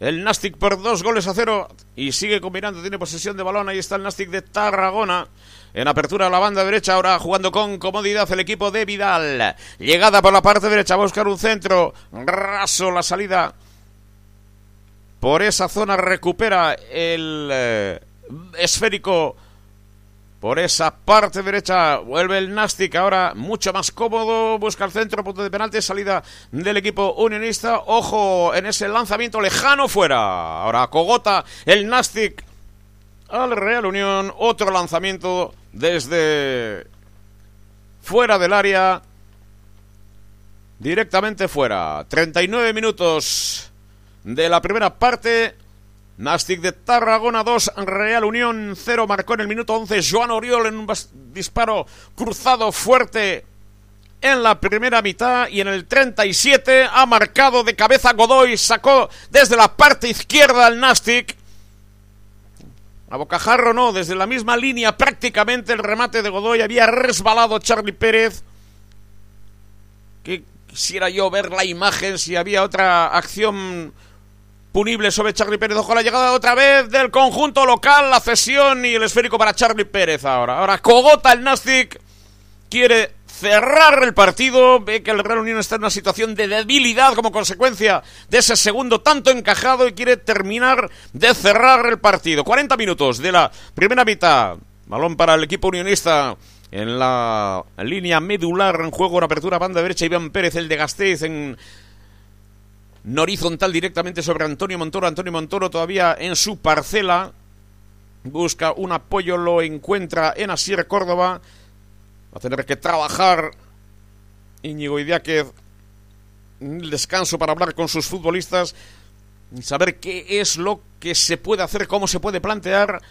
el Nastic por dos goles a cero y sigue combinando, tiene posesión de balón. Ahí está el Nastic de Tarragona. En apertura a la banda derecha, ahora jugando con comodidad el equipo de Vidal. Llegada por la parte derecha, buscar un centro. Raso la salida. Por esa zona recupera el eh, esférico. Por esa parte derecha vuelve el Nastic, ahora mucho más cómodo, busca el centro, punto de penalti, salida del equipo unionista. Ojo en ese lanzamiento lejano fuera. Ahora Cogota, el Nastic al Real Unión, otro lanzamiento desde fuera del área, directamente fuera. 39 minutos de la primera parte. Nastic de Tarragona 2, Real Unión 0, marcó en el minuto 11 Joan Oriol en un disparo cruzado fuerte en la primera mitad y en el 37 ha marcado de cabeza Godoy, sacó desde la parte izquierda al Nastic a bocajarro no, desde la misma línea prácticamente el remate de Godoy había resbalado Charlie Pérez. Que quisiera yo ver la imagen si había otra acción punible sobre Charlie Pérez. Ojo la llegada otra vez del conjunto local, la cesión y el esférico para Charlie Pérez ahora. Ahora Cogota el Nastic quiere cerrar el partido. Ve que el Real Unión está en una situación de debilidad como consecuencia de ese segundo tanto encajado y quiere terminar de cerrar el partido. 40 minutos de la primera mitad. Balón para el equipo unionista en la línea medular en juego en apertura banda derecha Iván Pérez el de Gasteiz en horizontal directamente sobre Antonio Montoro Antonio Montoro todavía en su parcela busca un apoyo lo encuentra en Asier Córdoba Va a tener que trabajar Íñigo Idiáquez el descanso para hablar con sus futbolistas saber qué es lo que se puede hacer, cómo se puede plantear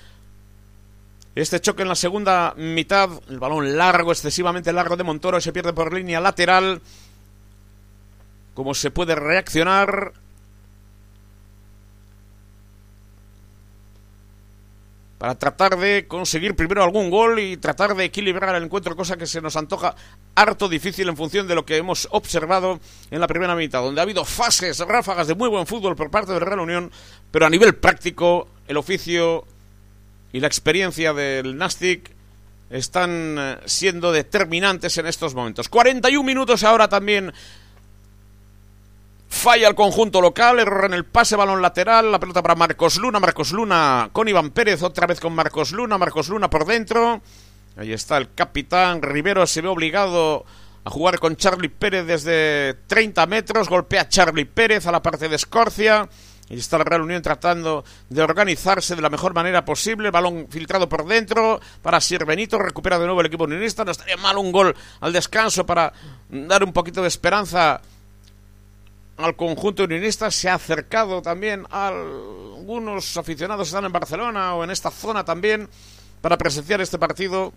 este choque en la segunda mitad. El balón largo, excesivamente largo de Montoro, se pierde por línea lateral. ¿Cómo se puede reaccionar? Para tratar de conseguir primero algún gol y tratar de equilibrar el encuentro, cosa que se nos antoja harto difícil en función de lo que hemos observado en la primera mitad, donde ha habido fases, ráfagas de muy buen fútbol por parte del Real Unión, pero a nivel práctico, el oficio y la experiencia del Nastic están eh, siendo determinantes en estos momentos. 41 minutos ahora también Falla el conjunto local, error en el pase, balón lateral, la pelota para Marcos Luna, Marcos Luna con Iván Pérez, otra vez con Marcos Luna, Marcos Luna por dentro. Ahí está el capitán Rivero, se ve obligado a jugar con Charlie Pérez desde 30 metros, golpea Charlie Pérez a la parte de Escorcia. Y está la Real Unión tratando de organizarse de la mejor manera posible. Balón filtrado por dentro para Sir Benito. Recupera de nuevo el equipo unionista. No estaría mal un gol al descanso para dar un poquito de esperanza al conjunto unionista, se ha acercado también algunos aficionados que están en Barcelona o en esta zona también para presenciar este partido.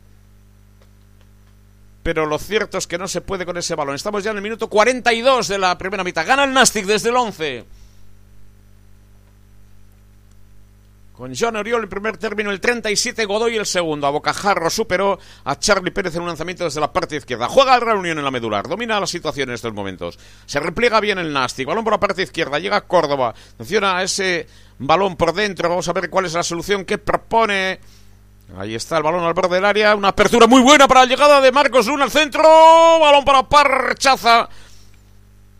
Pero lo cierto es que no se puede con ese balón. Estamos ya en el minuto 42 de la primera mitad. Gana el Nastic desde el 11. Con John Oriol en primer término, el 37, Godoy el segundo. A Bocajarro superó a Charlie Pérez en un lanzamiento desde la parte izquierda. Juega el Real Unión en la medular, domina la situación en estos momentos. Se repliega bien el Nastic, balón por la parte izquierda, llega Córdoba, a ese balón por dentro. Vamos a ver cuál es la solución que propone. Ahí está el balón al borde del área, una apertura muy buena para la llegada de Marcos Luna al centro. Balón para Parchaza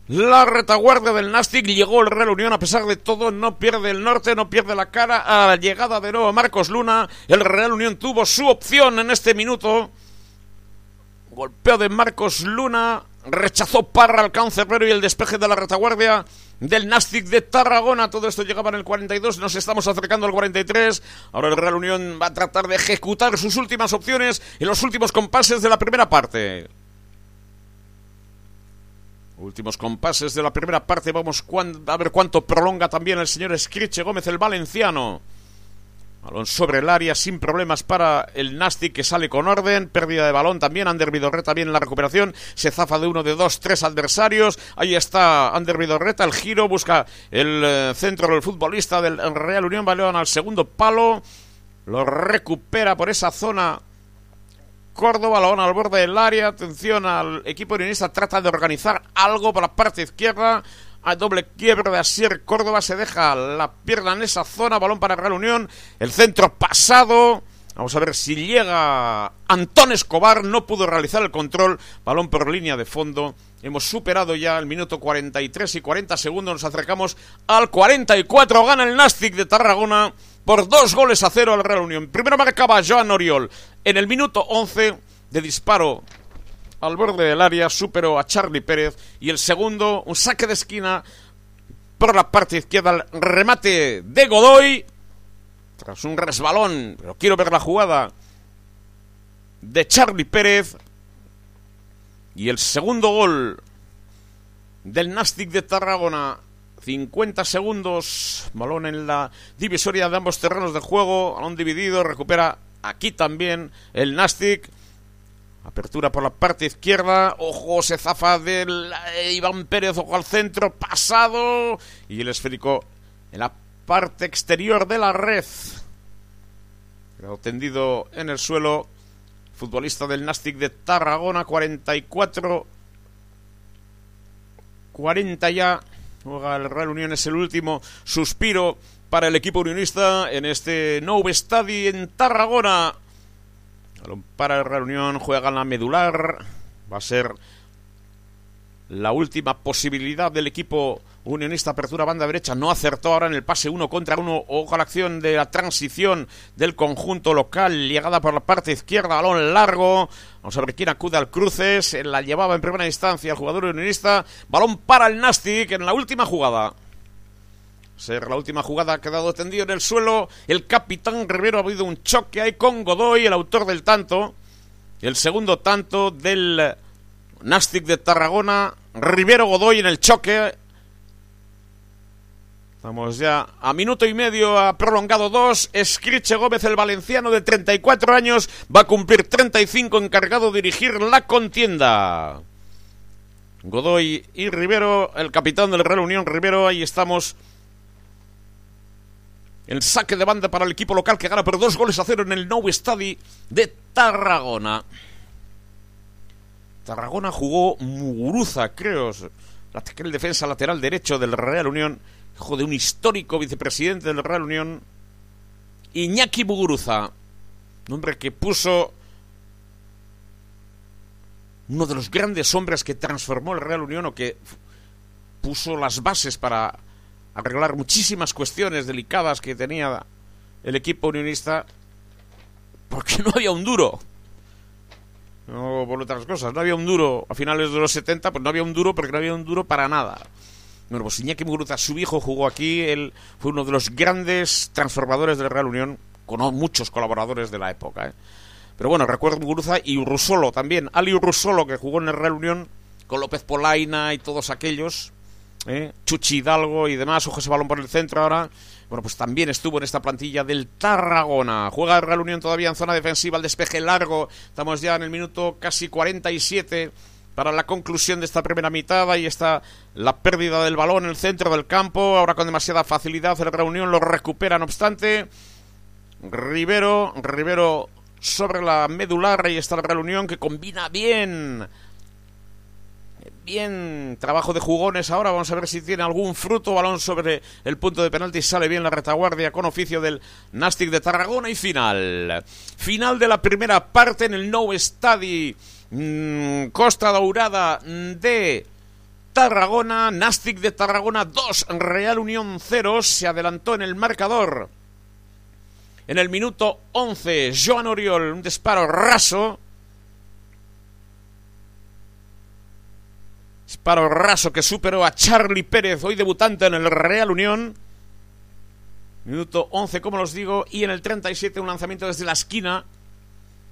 la retaguardia del Nastic llegó el Real Unión a pesar de todo, no pierde el norte, no pierde la cara. A la llegada de nuevo Marcos Luna, el Real Unión tuvo su opción en este minuto. Golpeo de Marcos Luna, rechazó Parra al cancerbero y el despeje de la retaguardia del Nastic de Tarragona. Todo esto llegaba en el 42, nos estamos acercando al 43. Ahora el Real Unión va a tratar de ejecutar sus últimas opciones en los últimos compases de la primera parte. Últimos compases de la primera parte. Vamos a ver cuánto prolonga también el señor Escriche Gómez, el valenciano. Balón sobre el área sin problemas para el Nastic que sale con orden. Pérdida de balón también. Ander Vidorreta bien en la recuperación. Se zafa de uno, de dos, tres adversarios. Ahí está Ander Vidorreta. El giro busca el eh, centro del futbolista del Real Unión. Balón al segundo palo. Lo recupera por esa zona. Córdoba, balón al borde del área. Atención al equipo unionista. Trata de organizar algo por la parte izquierda. A doble quiebre de Asier Córdoba, se deja la pierna en esa zona, balón para Real Unión, el centro pasado, vamos a ver si llega Antón Escobar, no pudo realizar el control, balón por línea de fondo, hemos superado ya el minuto 43 y 40 segundos, nos acercamos al 44, gana el Nastic de Tarragona por dos goles a cero al Real Unión. Primero marcaba Joan Oriol. En el minuto 11 de disparo al borde del área, superó a Charlie Pérez. Y el segundo, un saque de esquina por la parte izquierda, el remate de Godoy, tras un resbalón, pero quiero ver la jugada de Charlie Pérez. Y el segundo gol del Nastic de Tarragona 50 segundos, balón en la divisoria de ambos terrenos de juego, balón dividido, recupera aquí también el Nastic. Apertura por la parte izquierda. Ojo, se zafa del Iván Pérez. Ojo al centro. Pasado. Y el esférico en la parte exterior de la red. Quedado tendido en el suelo. Futbolista del Nastic de Tarragona. 44. 40 ya. Juega el Real Unión. Es el último suspiro para el equipo unionista en este Nou Stadi en Tarragona para la reunión, juega la medular. Va a ser la última posibilidad del equipo unionista apertura banda derecha no acertó ahora en el pase uno contra uno ojo a la acción de la transición del conjunto local llegada por la parte izquierda balón largo vamos a ver quién acude al cruces la llevaba en primera instancia el jugador unionista balón para el Nastic en la última jugada ser la última jugada ha quedado tendido en el suelo. El capitán Rivero ha habido un choque ahí con Godoy, el autor del tanto. El segundo tanto del Nastic de Tarragona. Rivero Godoy en el choque. Estamos ya a minuto y medio, ha prolongado dos. Escriche Gómez, el valenciano de 34 años, va a cumplir 35 encargado de dirigir la contienda. Godoy y Rivero, el capitán del Real Unión Rivero, ahí estamos el saque de banda para el equipo local que gana por dos goles a cero en el Nou Stadi de Tarragona. Tarragona jugó Muguruza, creo, el defensa lateral derecho del Real Unión, hijo de un histórico vicepresidente del Real Unión, Iñaki Muguruza, un hombre que puso uno de los grandes hombres que transformó el Real Unión o que puso las bases para arreglar muchísimas cuestiones delicadas que tenía el equipo unionista porque no había un duro. No por otras cosas, no había un duro a finales de los 70, pues no había un duro porque no había un duro para nada. Bueno, pues Iñaki Muguruza, su hijo, jugó aquí, él fue uno de los grandes transformadores del Real Unión, con muchos colaboradores de la época. ¿eh? Pero bueno, recuerdo Muguruza y Urrusolo también, Ali Urrusolo, que jugó en el Real Unión con López Polaina y todos aquellos, ¿eh? Chuchi Hidalgo y demás, ojo ese balón por el centro ahora. Bueno, pues también estuvo en esta plantilla del Tarragona. Juega el Real Unión todavía en zona defensiva, el despeje largo. Estamos ya en el minuto casi 47 para la conclusión de esta primera mitad. Ahí está la pérdida del balón en el centro del campo. Ahora con demasiada facilidad el Real Unión lo recupera, no obstante. Rivero, Rivero sobre la medular. Ahí está el Real Unión que combina bien bien trabajo de jugones ahora. Vamos a ver si tiene algún fruto. Balón sobre el punto de penalti. Sale bien la retaguardia con oficio del Nastic de Tarragona. Y final. Final de la primera parte en el No Stadi mm, Costa Dourada de Tarragona. Nastic de Tarragona 2. Real Unión 0. Se adelantó en el marcador. En el minuto 11, Joan Oriol, un disparo raso Disparo raso que superó a Charlie Pérez, hoy debutante en el Real Unión. Minuto 11, como os digo, y en el 37 un lanzamiento desde la esquina.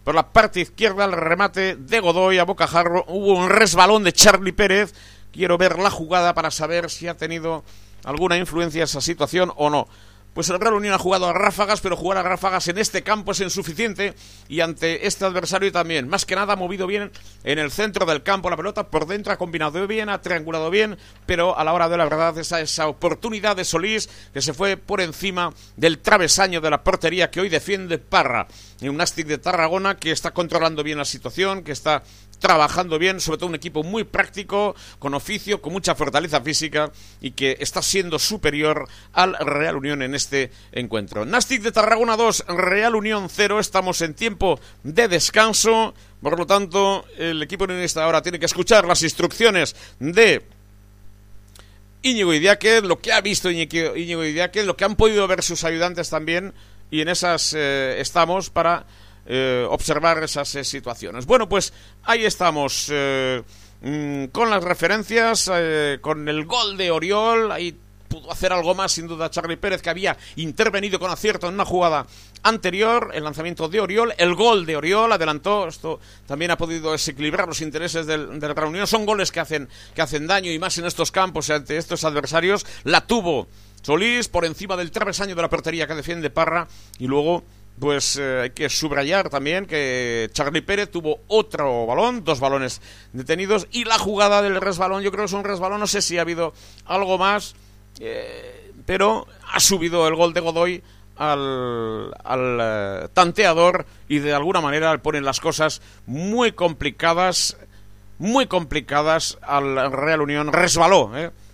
Por la parte izquierda el remate de Godoy a Bocajarro. Hubo un resbalón de Charlie Pérez. Quiero ver la jugada para saber si ha tenido alguna influencia esa situación o no. Pues el Real Unión ha jugado a ráfagas, pero jugar a ráfagas en este campo es insuficiente y ante este adversario también. Más que nada ha movido bien en el centro del campo la pelota, por dentro ha combinado bien, ha triangulado bien, pero a la hora de la verdad esa, esa oportunidad de Solís que se fue por encima del travesaño de la portería que hoy defiende Parra. Y un Nastic de Tarragona que está controlando bien la situación, que está trabajando bien, sobre todo un equipo muy práctico, con oficio, con mucha fortaleza física y que está siendo superior al Real Unión en este encuentro. Nastic de Tarragona 2, Real Unión 0, estamos en tiempo de descanso, por lo tanto el equipo unionista ahora tiene que escuchar las instrucciones de Íñigo Idiáquez, lo que ha visto Íñigo Idiáquez, lo que han podido ver sus ayudantes también. Y en esas eh, estamos para eh, observar esas eh, situaciones. Bueno, pues ahí estamos eh, mm, con las referencias, con el gol de Oriol, ahí pudo hacer algo más sin duda Charlie Pérez que había intervenido con acierto en una jugada anterior, el lanzamiento de Oriol, el gol de Oriol adelantó, esto también ha podido desequilibrar los intereses del, del Reunión, son goles que hacen, que hacen daño y más en estos campos ante estos adversarios, la tuvo Solís por encima del travesaño de la portería que defiende Parra y luego pues eh, hay que subrayar también que Charlie Pérez tuvo otro balón, dos balones detenidos y la jugada del resbalón, yo creo que es un resbalón, no sé si ha habido algo más, eh, pero ha subido el gol de Godoy al, eh, tanteador y de alguna manera ponen las cosas muy complicadas, muy complicadas al Real Unión, resbaló,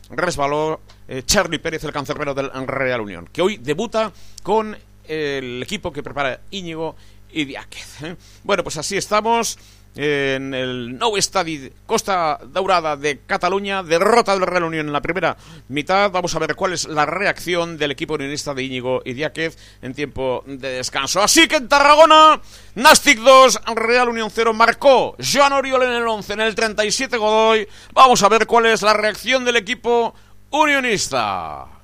resbaló Charlie Pérez, el cancerbero del Real Unión, que hoy debuta con el equipo que prepara Íñigo y Diáquez. ¿eh? Bueno, pues así estamos en el Nou Estadi Costa Daurada de Cataluña, derrota del Real Unión en la primera mitad. Vamos a ver cuál es la reacción del equipo unionista de Íñigo y Diáquez en tiempo de descanso. Así que en Tarragona, Nastic 2, Real Unión 0, marcó Joan Oriol en el 11, en el 37 Godoy. Vamos a ver cuál es la reacción del equipo unionista.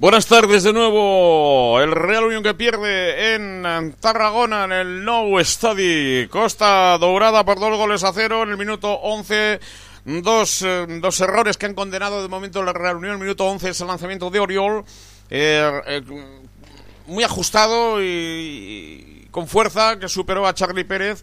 Buenas tardes de nuevo. El Real Unión que pierde en Tarragona en el Nou Stadi. Costa Dourada por dos goles a cero en el minuto 11. Dos, eh, dos errores que han condenado de momento el Real Unión. Minuto 11 es el lanzamiento de Oriol. Eh, eh, muy ajustado y, con fuerza que superó a Charlie Pérez.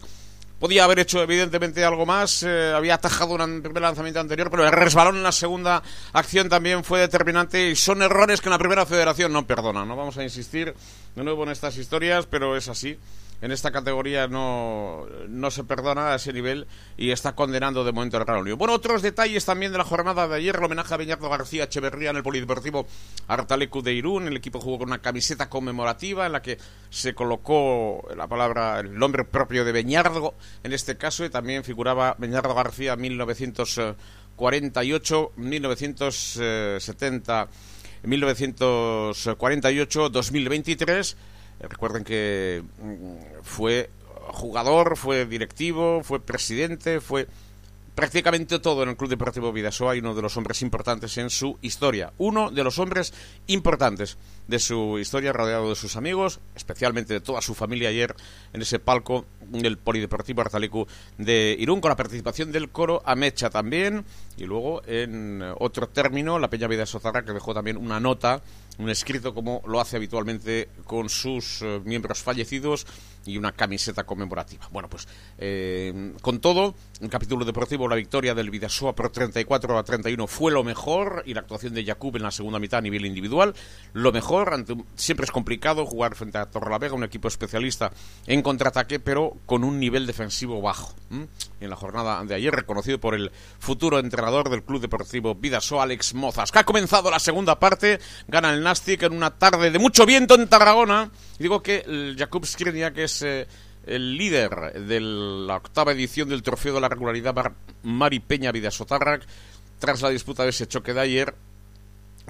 Podía haber hecho, evidentemente, algo más. Eh, había atajado un primer lanzamiento anterior, pero el resbalón en la segunda acción también fue determinante y son errores que en la primera federación no perdonan. No vamos a insistir de nuevo en estas historias, pero es así en esta categoría no, no se perdona a ese nivel y está condenando de momento el Real Unión. Bueno, otros detalles también de la jornada de ayer, el homenaje a Beñardo García Echeverría en el Polideportivo Artalecu de Irún. El equipo jugó con una camiseta conmemorativa en la que se colocó la palabra, el nombre propio de Beñardo en este caso y también figuraba Beñardo García 1948, 1970, 1948, 2023 Recuerden que mm, fue jugador, fue directivo, fue presidente, fue prácticamente todo en el Club Deportivo Vidasoa y uno de los hombres importantes en su historia. Uno de los hombres importantes de su historia, rodeado de sus amigos, especialmente de toda su familia ayer en ese palco del Polideportivo Artalicu de Irún, con la participación del coro Amecha también, y luego en otro término, la Peña Vida Sozarra, que dejó también una nota, un escrito como lo hace habitualmente con sus eh, miembros fallecidos y una camiseta conmemorativa. Bueno, pues eh, con todo, el capítulo deportivo, la victoria del Vidasoa por 34 a 31 fue lo mejor y la actuación de Jakub en la segunda mitad a nivel individual, lo mejor, ante, siempre es complicado jugar frente a Torrelavega, un equipo especialista en contraataque, pero con un nivel defensivo bajo. En la jornada de ayer, reconocido por el futuro entrenador del Club Deportivo Vidasoa, Alex Mozas, que ha comenzado la segunda parte, gana el Nastic en una tarde de mucho viento en Tarragona, digo que el Jakub que es eh, el líder de la octava edición del Trofeo de la Regularidad Mari Peña Vidasotarrac, tras la disputa de ese choque de ayer,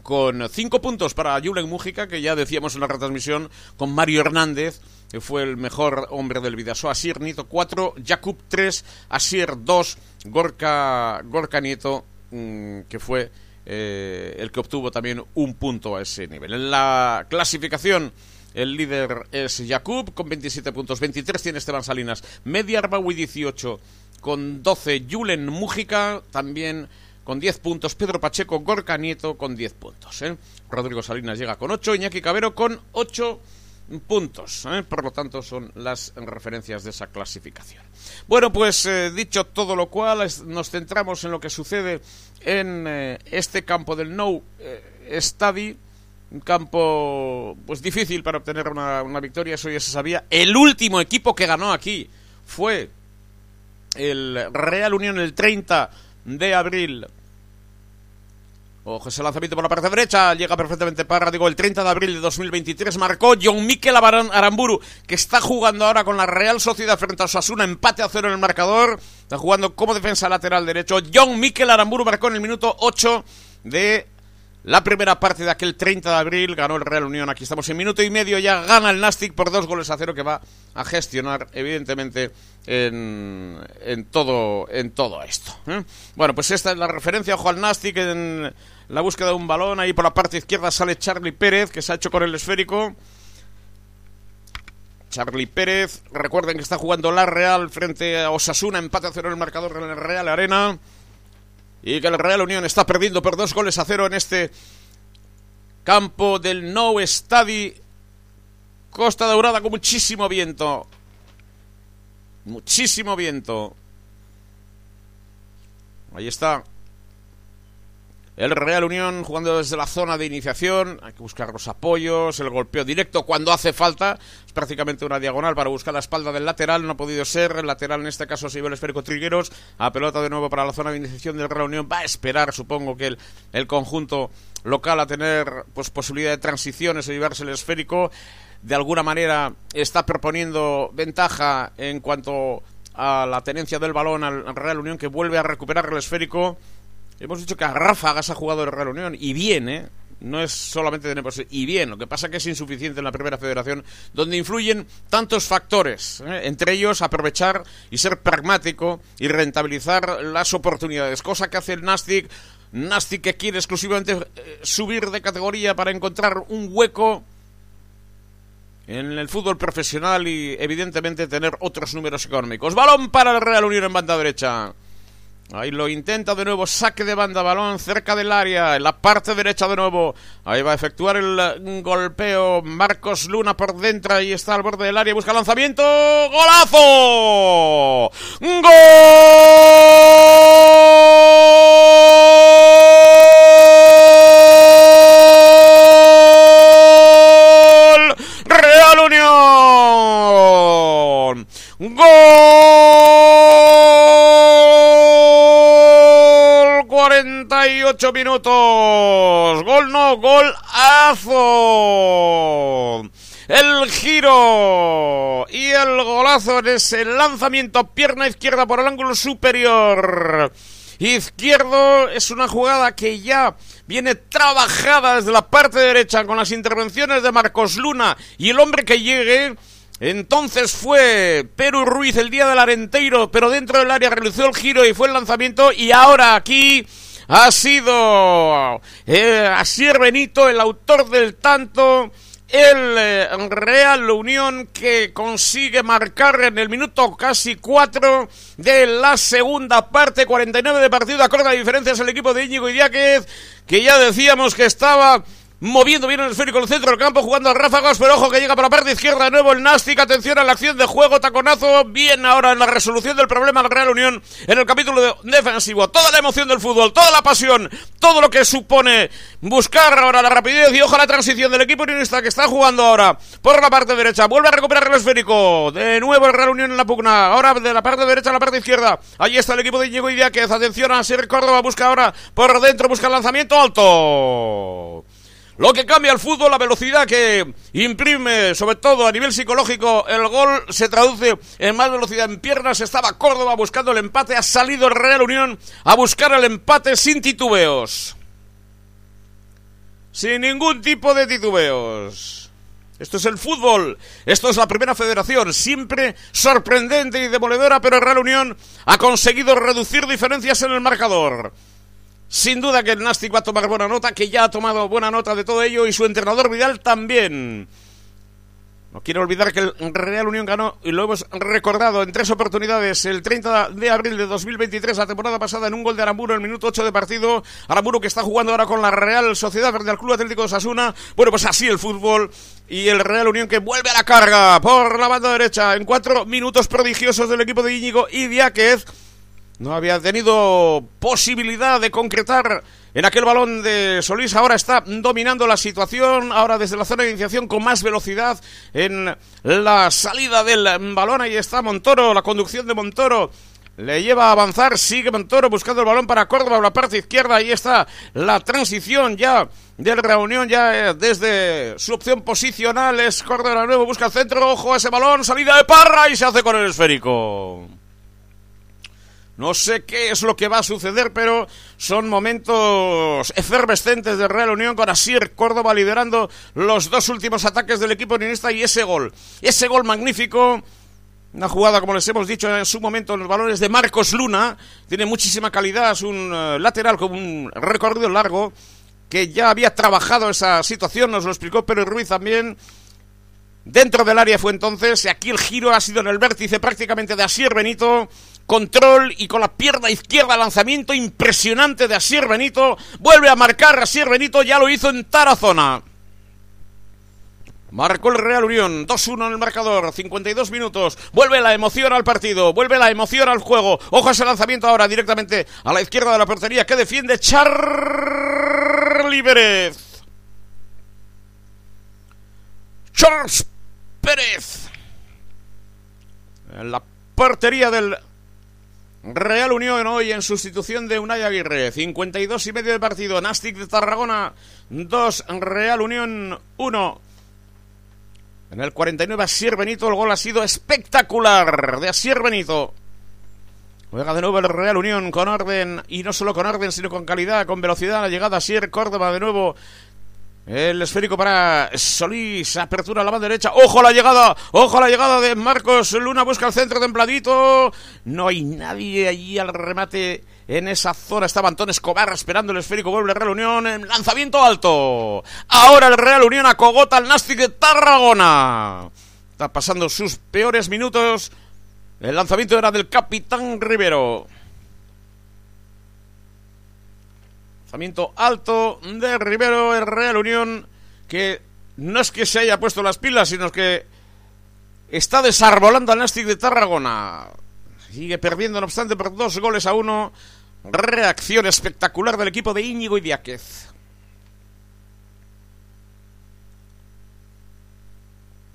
con cinco puntos para Julen Mújica, que ya decíamos en la retransmisión, con Mario Hernández, que fue el mejor hombre del Vidasoa, Asir Nieto cuatro, Jakub tres, Asir dos, Gorka, Gorka Nieto, mm, que fue eh, el que obtuvo también un punto a ese nivel. En la clasificación el líder es Jakub con 27 puntos. 23 tiene Esteban Salinas. Media Arbaui 18 con 12. Julen Mújica también con 10 puntos. Pedro Pacheco Gorka Nieto con 10 puntos. ¿eh? Rodrigo Salinas llega con 8. Iñaki Cabero con 8 puntos. ¿eh? Por lo tanto, son las referencias de esa clasificación. Bueno, pues eh, dicho todo lo cual, nos centramos en lo que sucede en este campo del No Study un campo pues difícil para obtener una, victoria, eso ya se sabía. El último equipo que ganó aquí fue el Real Unión el 30 de abril. Ojo ese lanzamiento por la parte derecha, llega perfectamente para, digo, el 30 de abril de 2023 marcó John Miquel Aramburu, que está jugando ahora con la Real Sociedad frente a Osasuna, empate a cero en el marcador, está jugando como defensa lateral derecho. John Miquel Aramburu marcó en el minuto 8 de la primera parte de aquel 30 de abril ganó el Real Unión. Aquí estamos en minuto y medio. Ya gana el Nastic por dos goles a cero que va a gestionar, evidentemente, en, todo, esto. ¿eh? Bueno, pues esta es la referencia. Ojo al Nastic en la búsqueda de un balón. Ahí por la parte izquierda sale Charlie Pérez, que se ha hecho con el esférico. Charlie Pérez, recuerden que está jugando la Real frente a Osasuna, empate a cero en el marcador en el Real Arena y que el Real Unión está perdiendo por dos goles a cero en este campo del No Stadi Costa Daurada con muchísimo viento. Muchísimo viento. Ahí está el Real Unión jugando desde la zona de iniciación, hay que buscar los apoyos, el golpeo directo cuando hace falta, es prácticamente una diagonal para buscar la espalda del lateral, no ha podido ser, el lateral en este caso se lleva el esférico Trigueros, a pelota de nuevo para la zona de iniciación del Real Unión, va a esperar supongo que el, el conjunto local a tener pues posibilidad de transiciones y llevarse el esférico, de alguna manera está proponiendo ventaja en cuanto a la tenencia del balón al Real Unión que vuelve a recuperar el esférico Hemos dicho que a Ráfagas ha jugado el Real Unión y bien, ¿eh? No es solamente tener y bien. Lo que pasa es que es insuficiente en la primera federación, donde influyen tantos factores, ¿eh? entre ellos aprovechar y ser pragmático y rentabilizar las oportunidades, cosa que hace el Nastic Nastic que quiere exclusivamente eh, subir de categoría para encontrar un hueco en el fútbol profesional y evidentemente tener otros números económicos. Balón para el Real Unión en banda derecha. Ahí lo intenta de nuevo, saque de banda, balón cerca del área, en la parte derecha de nuevo. Ahí va a efectuar el golpeo Marcos Luna por dentro, ahí está al borde del área, busca lanzamiento, golazo. ¡Gol! Real Unión. Gol 48 minutos. Gol no, golazo. El giro y el golazo en ese lanzamiento pierna izquierda por el ángulo superior izquierdo. Es una jugada que ya viene trabajada desde la parte derecha con las intervenciones de Marcos Luna y el hombre que llegue. Entonces fue Perú Ruiz el día del Arenteiro, pero dentro del área realizó el giro y fue el lanzamiento. Y ahora aquí ha sido eh, Asier Benito, el autor del tanto el eh, Real Unión que consigue marcar en el minuto casi 4 de la segunda parte, 49 de partido, acorde a diferencias el equipo de Íñigo Idiáquez, que ya decíamos que estaba moviendo bien el esférico en el centro del campo, jugando a ráfagos, pero ojo que llega por la parte izquierda de nuevo el Nastic, atención a la acción de juego, taconazo, bien ahora en la resolución del problema del Real Unión en el capítulo defensivo, toda la emoción del fútbol, toda la pasión, todo lo que supone buscar ahora la rapidez y ojo a la transición del equipo unionista que está jugando ahora por la parte derecha, vuelve a recuperar el esférico, de nuevo el Real Unión en la pugna, ahora de la parte derecha a la parte izquierda, ahí está el equipo de Diego Idiáquez, atención a Sir Córdoba, busca ahora por dentro, busca el lanzamiento alto. Lo que cambia el fútbol, la velocidad que imprime, sobre todo a nivel psicológico, el gol se traduce en más velocidad en piernas. Estaba Córdoba buscando el empate, ha salido Real Unión a buscar el empate sin titubeos. Sin ningún tipo de titubeos. Esto es el fútbol, esto es la primera federación, siempre sorprendente y demoledora, pero Real Unión ha conseguido reducir diferencias en el marcador. Sin duda que el Nastic va a tomar buena nota, que ya ha tomado buena nota de todo ello y su entrenador Vidal también. No quiero olvidar que el Real Unión ganó, y lo hemos recordado en tres oportunidades, el 30 de abril de 2023, la temporada pasada, en un gol de Aramburo en el minuto 8 de partido. Aramburo que está jugando ahora con la Real Sociedad frente al Club Atlético de Sasuna. Bueno, pues así el fútbol. Y el Real Unión que vuelve a la carga por la banda derecha en cuatro minutos prodigiosos del equipo de Íñigo y Diáquez no había tenido posibilidad de concretar en aquel balón de Solís. Ahora está dominando la situación, ahora desde la zona de iniciación con más velocidad en la salida del balón. Ahí está Montoro, la conducción de Montoro. Le lleva a avanzar, sigue Montoro buscando el balón para Córdoba por la parte izquierda. Ahí está la transición ya del reunión, ya desde su opción posicional. Es Córdoba nuevo, busca el centro, ojo a ese balón, salida de Parra y se hace con el esférico. No sé qué es lo que va a suceder, pero son momentos efervescentes de Real Unión con Asier Córdoba liderando los dos últimos ataques del equipo unionista y ese gol. Ese gol magnífico. Una jugada, como les hemos dicho en su momento, los balones de Marcos Luna. Tiene muchísima calidad, es un uh, lateral con un recorrido largo que ya había trabajado esa situación, nos lo explicó Pedro Ruiz también. Dentro del área fue entonces, y aquí el giro ha sido en el vértice prácticamente de Asier Benito control y con la pierna izquierda lanzamiento impresionante de Asier Benito. Vuelve a marcar Asier Benito, ya lo hizo en Tarazona. Marcó el Real Unión, 2-1 en el marcador, 52 minutos. Vuelve la emoción al partido, vuelve la emoción al juego. Ojo a ese lanzamiento ahora directamente a la izquierda de la portería que defiende Charlie Pérez. Charles Pérez. En la portería del Real Unión hoy en sustitución de Unai Aguirre. 52 y medio de partido. Nastic de Tarragona 2. Real Unión 1. En el 49 Asier Benito el gol ha sido espectacular de Asier Benito. Juega de nuevo el Real Unión con orden y no solo con orden sino con calidad, con velocidad. La llegada Asier Córdoba de nuevo el esférico para Solís, apertura a la banda derecha. ¡Ojo la llegada! ¡Ojo la llegada de Marcos Luna! Busca el centro templadito. No hay nadie allí al remate En esa zona estaba Antón Escobar esperando el esférico vuelve el Real Unión en lanzamiento alto. Ahora el Real Unión acogota al Nastic de Tarragona. Está pasando sus peores minutos. El lanzamiento era del capitán Rivero. Lanzamiento alto de Rivero, el Real Unión, que no es que se haya puesto las pilas, sino que está desarbolando al Nastic de Tarragona. Sigue perdiendo, no obstante, por dos goles a uno. Reacción espectacular del equipo de Íñigo Idiáquez.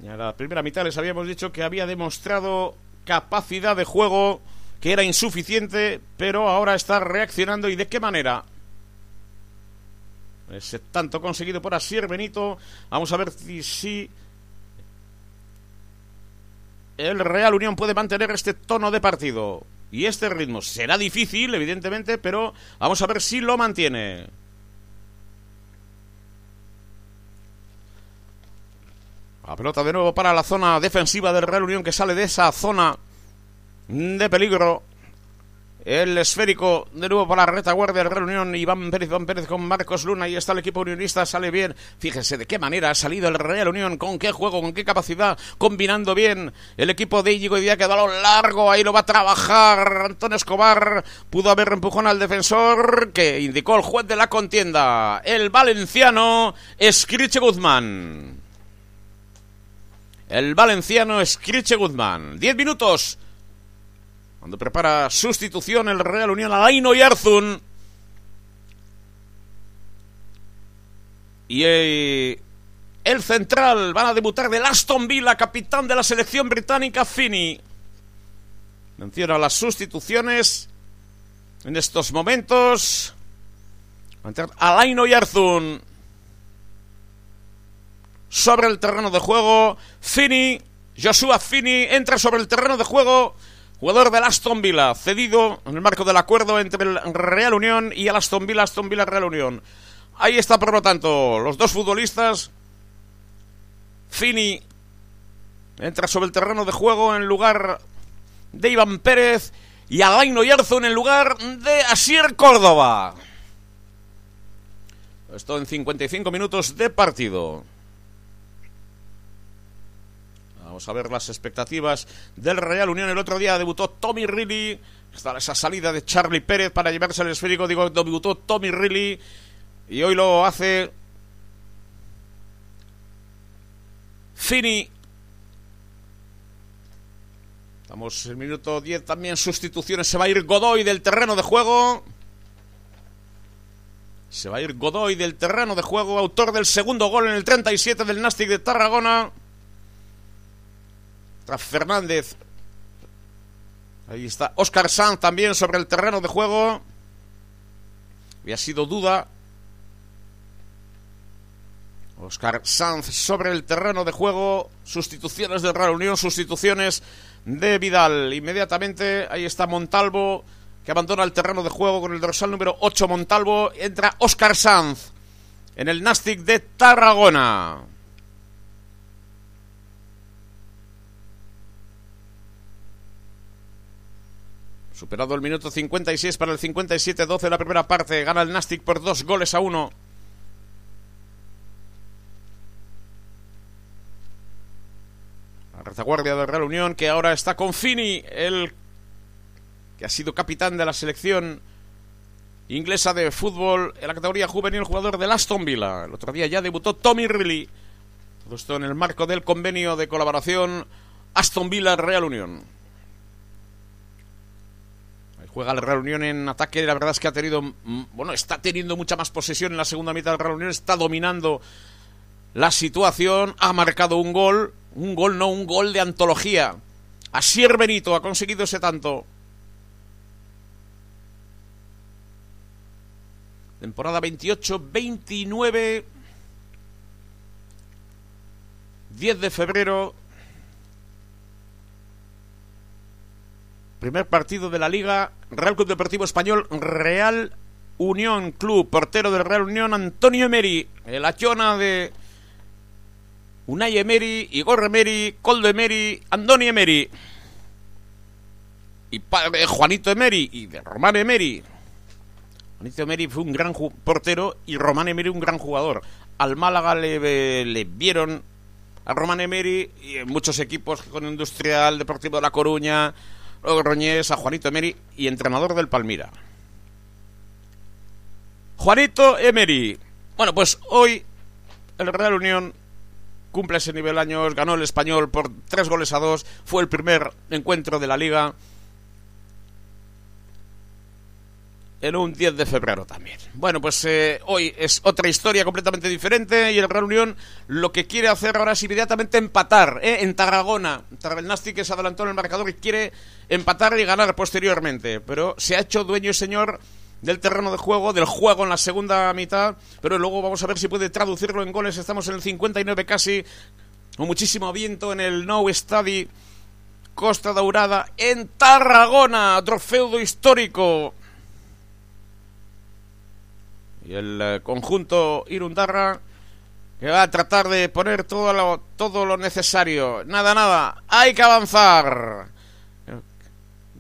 a la primera mitad les habíamos dicho que había demostrado capacidad de juego que era insuficiente, pero ahora está reaccionando y de qué manera. Ese tanto conseguido por Asier Benito. Vamos a ver si, el Real Unión puede mantener este tono de partido y este ritmo. Será difícil, evidentemente, pero vamos a ver si lo mantiene. La pelota de nuevo para la zona defensiva del Real Unión que sale de esa zona de peligro. El esférico de nuevo para la retaguardia del Real Unión. Iván Pérez, Iván Pérez con Marcos Luna. Y está el equipo unionista. Sale bien. Fíjense de qué manera ha salido el Real Unión. Con qué juego, con qué capacidad. Combinando bien el equipo de Íñigo Díaz que da lo largo. Ahí lo va a trabajar Antonio Escobar. Pudo haber empujón al defensor que indicó el juez de la contienda. El valenciano Escriche Guzmán. El valenciano Escriche Guzmán. Diez minutos cuando prepara sustitución el Real Unión Alaino y Arzun. Y eh, el central van a debutar del Aston Villa, capitán de la selección británica, Fini. Menciona las sustituciones en estos momentos. Alaino y Arzun. Sobre el terreno de juego, Fini, Joshua Fini entra sobre el terreno de juego Jugador del Aston Villa, cedido en el marco del acuerdo entre el Real Unión y el Aston Villa, Aston Villa Real Unión. Ahí está, por lo tanto, los dos futbolistas. Fini entra sobre el terreno de juego en lugar de Iván Pérez y Alain Oyarzo en el lugar de Asier Córdoba. Esto en 55 minutos de partido. Vamos a ver las expectativas del Real Unión. El otro día debutó Tommy Riley. Está esa salida de Charlie Pérez para llevarse al esférico. Digo, debutó Tommy Riley. Y hoy lo hace Fini. Estamos en el minuto 10 también. Sustituciones. Se va a ir Godoy del terreno de juego. Se va a ir Godoy del terreno de juego. Autor del segundo gol en el 37 del Nastic de Tarragona. Fernández. Ahí está Oscar Sanz también sobre el terreno de juego. Había sido duda. Oscar Sanz sobre el terreno de juego. Sustituciones de Real Unión, sustituciones de Vidal. Inmediatamente ahí está Montalvo que abandona el terreno de juego con el dorsal número 8 Montalvo. Entra Oscar Sanz en el Nastic de Tarragona. Superado el minuto 56 para el 57-12 de la primera parte. Gana el Nastic por dos goles a uno. La retaguardia del Real Unión que ahora está con Fini, el que ha sido capitán de la selección inglesa de fútbol en la categoría juvenil, jugador del Aston Villa. El otro día ya debutó Tommy Riley. Todo esto en el marco del convenio de colaboración Aston Villa-Real Unión. Juega la Real Unión en ataque, la verdad es que ha tenido, mm, bueno, está teniendo mucha más posesión en la segunda mitad del Real Unión, está dominando la situación, ha marcado un gol, un gol no, un gol de antología. Asier Benito ha conseguido ese tanto. Temporada 28-29. 10 de febrero Primer partido de la Liga, Real Club Deportivo Español, Real Unión Club, portero del Real Unión, Antonio Emery, el achona de Unai Emery, Igor Emery, Coldo Emery, Andoni Emery. Y padre de Juanito Emery y de Román Emery. Juanito Emery fue un gran portero y Román Emery un gran jugador. Al Málaga le, le vieron a Román Emery y en muchos equipos con Industrial, Deportivo de La Coruña, Roñés, a Juanito Emery y entrenador del Palmira. Juanito Emery. Bueno, pues hoy el Real Unión cumple ese nivel años, ganó el español por tres goles a dos, fue el primer encuentro de la liga en un 10 de febrero también. Bueno, pues eh, hoy es otra historia completamente diferente y el Real Unión lo que quiere hacer ahora es inmediatamente empatar ¿eh? en Tarragona. El Nasti que se adelantó en el marcador y quiere empatar y ganar posteriormente, pero se ha hecho dueño y señor del terreno de juego, del juego en la segunda mitad, pero luego vamos a ver si puede traducirlo en goles. Estamos en el 59 casi, con muchísimo viento en el No Study Costa Daurada en Tarragona, otro feudo histórico y el eh, conjunto Irundarra que va a tratar de poner todo lo, todo lo necesario. Nada, nada, hay que avanzar.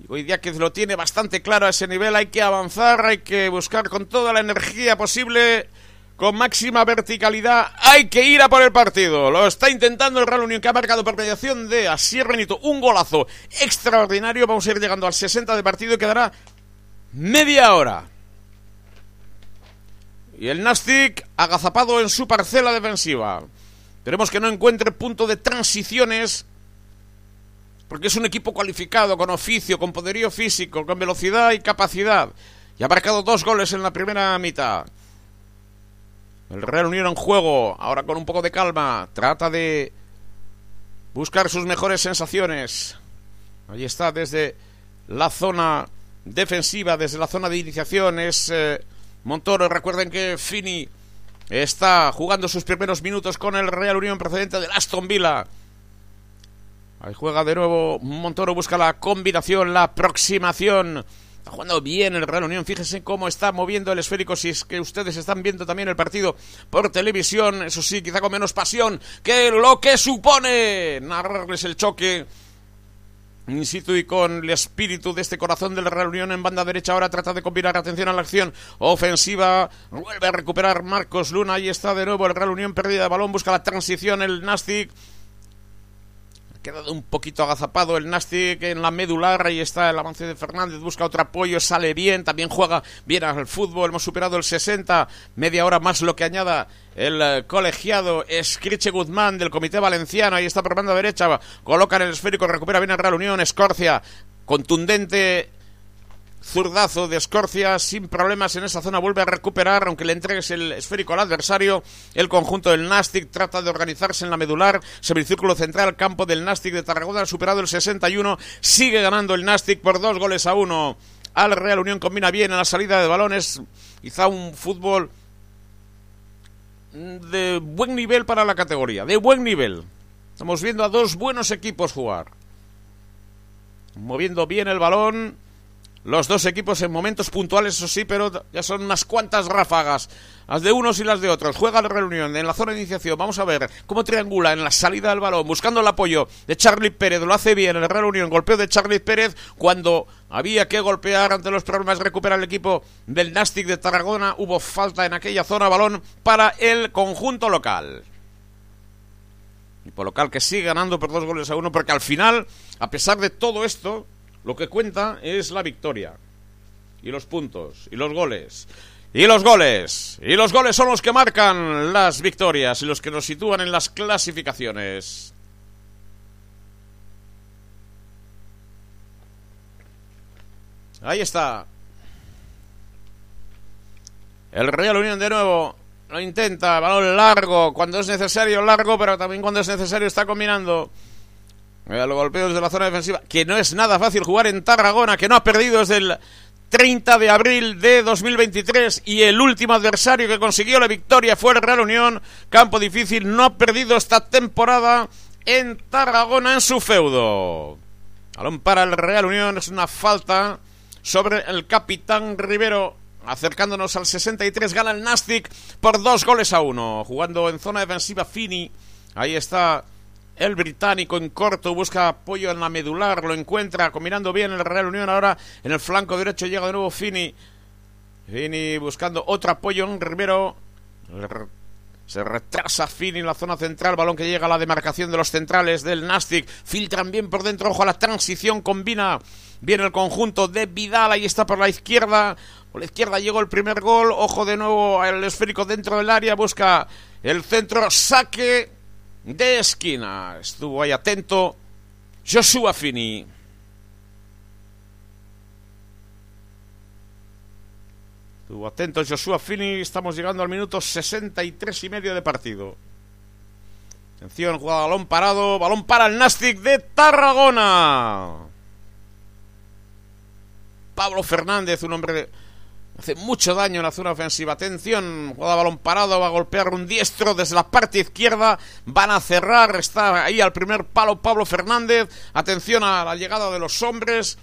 Hoy día que lo tiene bastante claro a ese nivel, hay que avanzar, hay que buscar con toda la energía posible, con máxima verticalidad, hay que ir a por el partido. Lo está intentando el Real Unión, que ha marcado por mediación de Asier Benito un golazo extraordinario. Vamos a ir llegando al 60 de partido y quedará media hora. Y el Nastic agazapado en su parcela defensiva. Esperemos que no encuentre punto de transiciones. Porque es un equipo cualificado, con oficio, con poderío físico, con velocidad y capacidad. Y ha marcado dos goles en la primera mitad. El Real Unión en juego, ahora con un poco de calma, trata de buscar sus mejores sensaciones. Ahí está desde la zona defensiva, desde la zona de iniciación, es eh, Montoro, recuerden que Fini está jugando sus primeros minutos con el Real Unión procedente del Aston Villa. Ahí juega de nuevo Montoro, busca la combinación, la aproximación. Está jugando bien el Real Unión. Fíjense cómo está moviendo el esférico. Si es que ustedes están viendo también el partido por televisión, eso sí, quizá con menos pasión que lo que supone narrarles el choque in situ y con el espíritu de este corazón del Real Unión en banda derecha ahora trata de combinar atención a la acción ofensiva. Vuelve a recuperar Marcos Luna ahí está de nuevo el Real Unión pérdida de balón busca la transición el Nastic quedado un poquito agazapado el Nastic en la medular. Ahí está el avance de Fernández. Busca otro apoyo. Sale bien. También juega bien al fútbol. Hemos superado el 60. Media hora más lo que añada el eh, colegiado Escriche Guzmán del Comité Valenciano. Ahí está por banda derecha. Coloca en el esférico. Recupera bien el Real Unión. Escorcia. Contundente Zurdazo de Escorcia sin problemas en esa zona vuelve a recuperar, aunque le entregues el esférico al adversario. El conjunto del Nastic trata de organizarse en la medular. Semicírculo central, campo del Nastic de Tarragona, ha superado el 61. Sigue ganando el Nastic por dos goles a uno. Al Real Unión combina bien en la salida de balones. Quizá un fútbol de buen nivel para la categoría, de buen nivel. Estamos viendo a dos buenos equipos jugar. Moviendo bien el balón los dos equipos en momentos puntuales, eso sí, pero ya son unas cuantas ráfagas, las de unos y las de otros. Juega la reunión en la zona de iniciación. Vamos a ver cómo triangula en la salida del balón, buscando el apoyo de Charlie Pérez. Lo hace bien en la reunión. Golpeo de Charlie Pérez cuando había que golpear ante los problemas. Recupera el equipo del Nastic de Tarragona. Hubo falta en aquella zona. Balón para el conjunto local. Y por local que sigue ganando por dos goles a uno, porque al final, a pesar de todo esto, lo que cuenta es la victoria. Y los puntos. Y los goles. Y los goles. Y los goles son los que marcan las victorias y los que nos sitúan en las clasificaciones. Ahí está. El Real Unión de nuevo lo intenta, balón largo, cuando es necesario largo, pero también cuando es necesario está combinando el golpeo desde la zona defensiva, que no es nada fácil jugar en Tarragona, que no ha perdido desde el 30 de abril de 2023 y el último adversario que consiguió la victoria fue el Real Unión. Campo difícil, no ha perdido esta temporada en Tarragona en su feudo. Balón para el Real Unión, es una falta sobre el capitán Rivero. Acercándonos al 63, gana el Nastic por dos goles a uno. Jugando en zona defensiva Fini. Ahí está el británico en corto busca apoyo en la medular, lo encuentra combinando bien el Real Unión. Ahora en el flanco derecho llega de nuevo Fini. Fini buscando otro apoyo en Rivero. Se retrasa Fini en la zona central, balón que llega a la demarcación de los centrales del Nastic. Filtran bien por dentro, ojo a la transición, combina bien el conjunto de Vidal, ahí está por la izquierda. Por la izquierda llegó el primer gol, ojo de nuevo al esférico dentro del área, busca el centro, saque de esquina. Estuvo ahí atento Joshua Fini. Estuvo atento Joshua Fini. Estamos llegando al minuto 63 y medio de partido. Atención, jugada balón parado. Balón para el Nastic de Tarragona. Pablo Fernández, un hombre Hace mucho daño en la zona ofensiva. Atención, juega balón parado, va a golpear un diestro desde la parte izquierda. Van a cerrar, está ahí al primer palo Pablo Fernández. Atención a la llegada de los hombres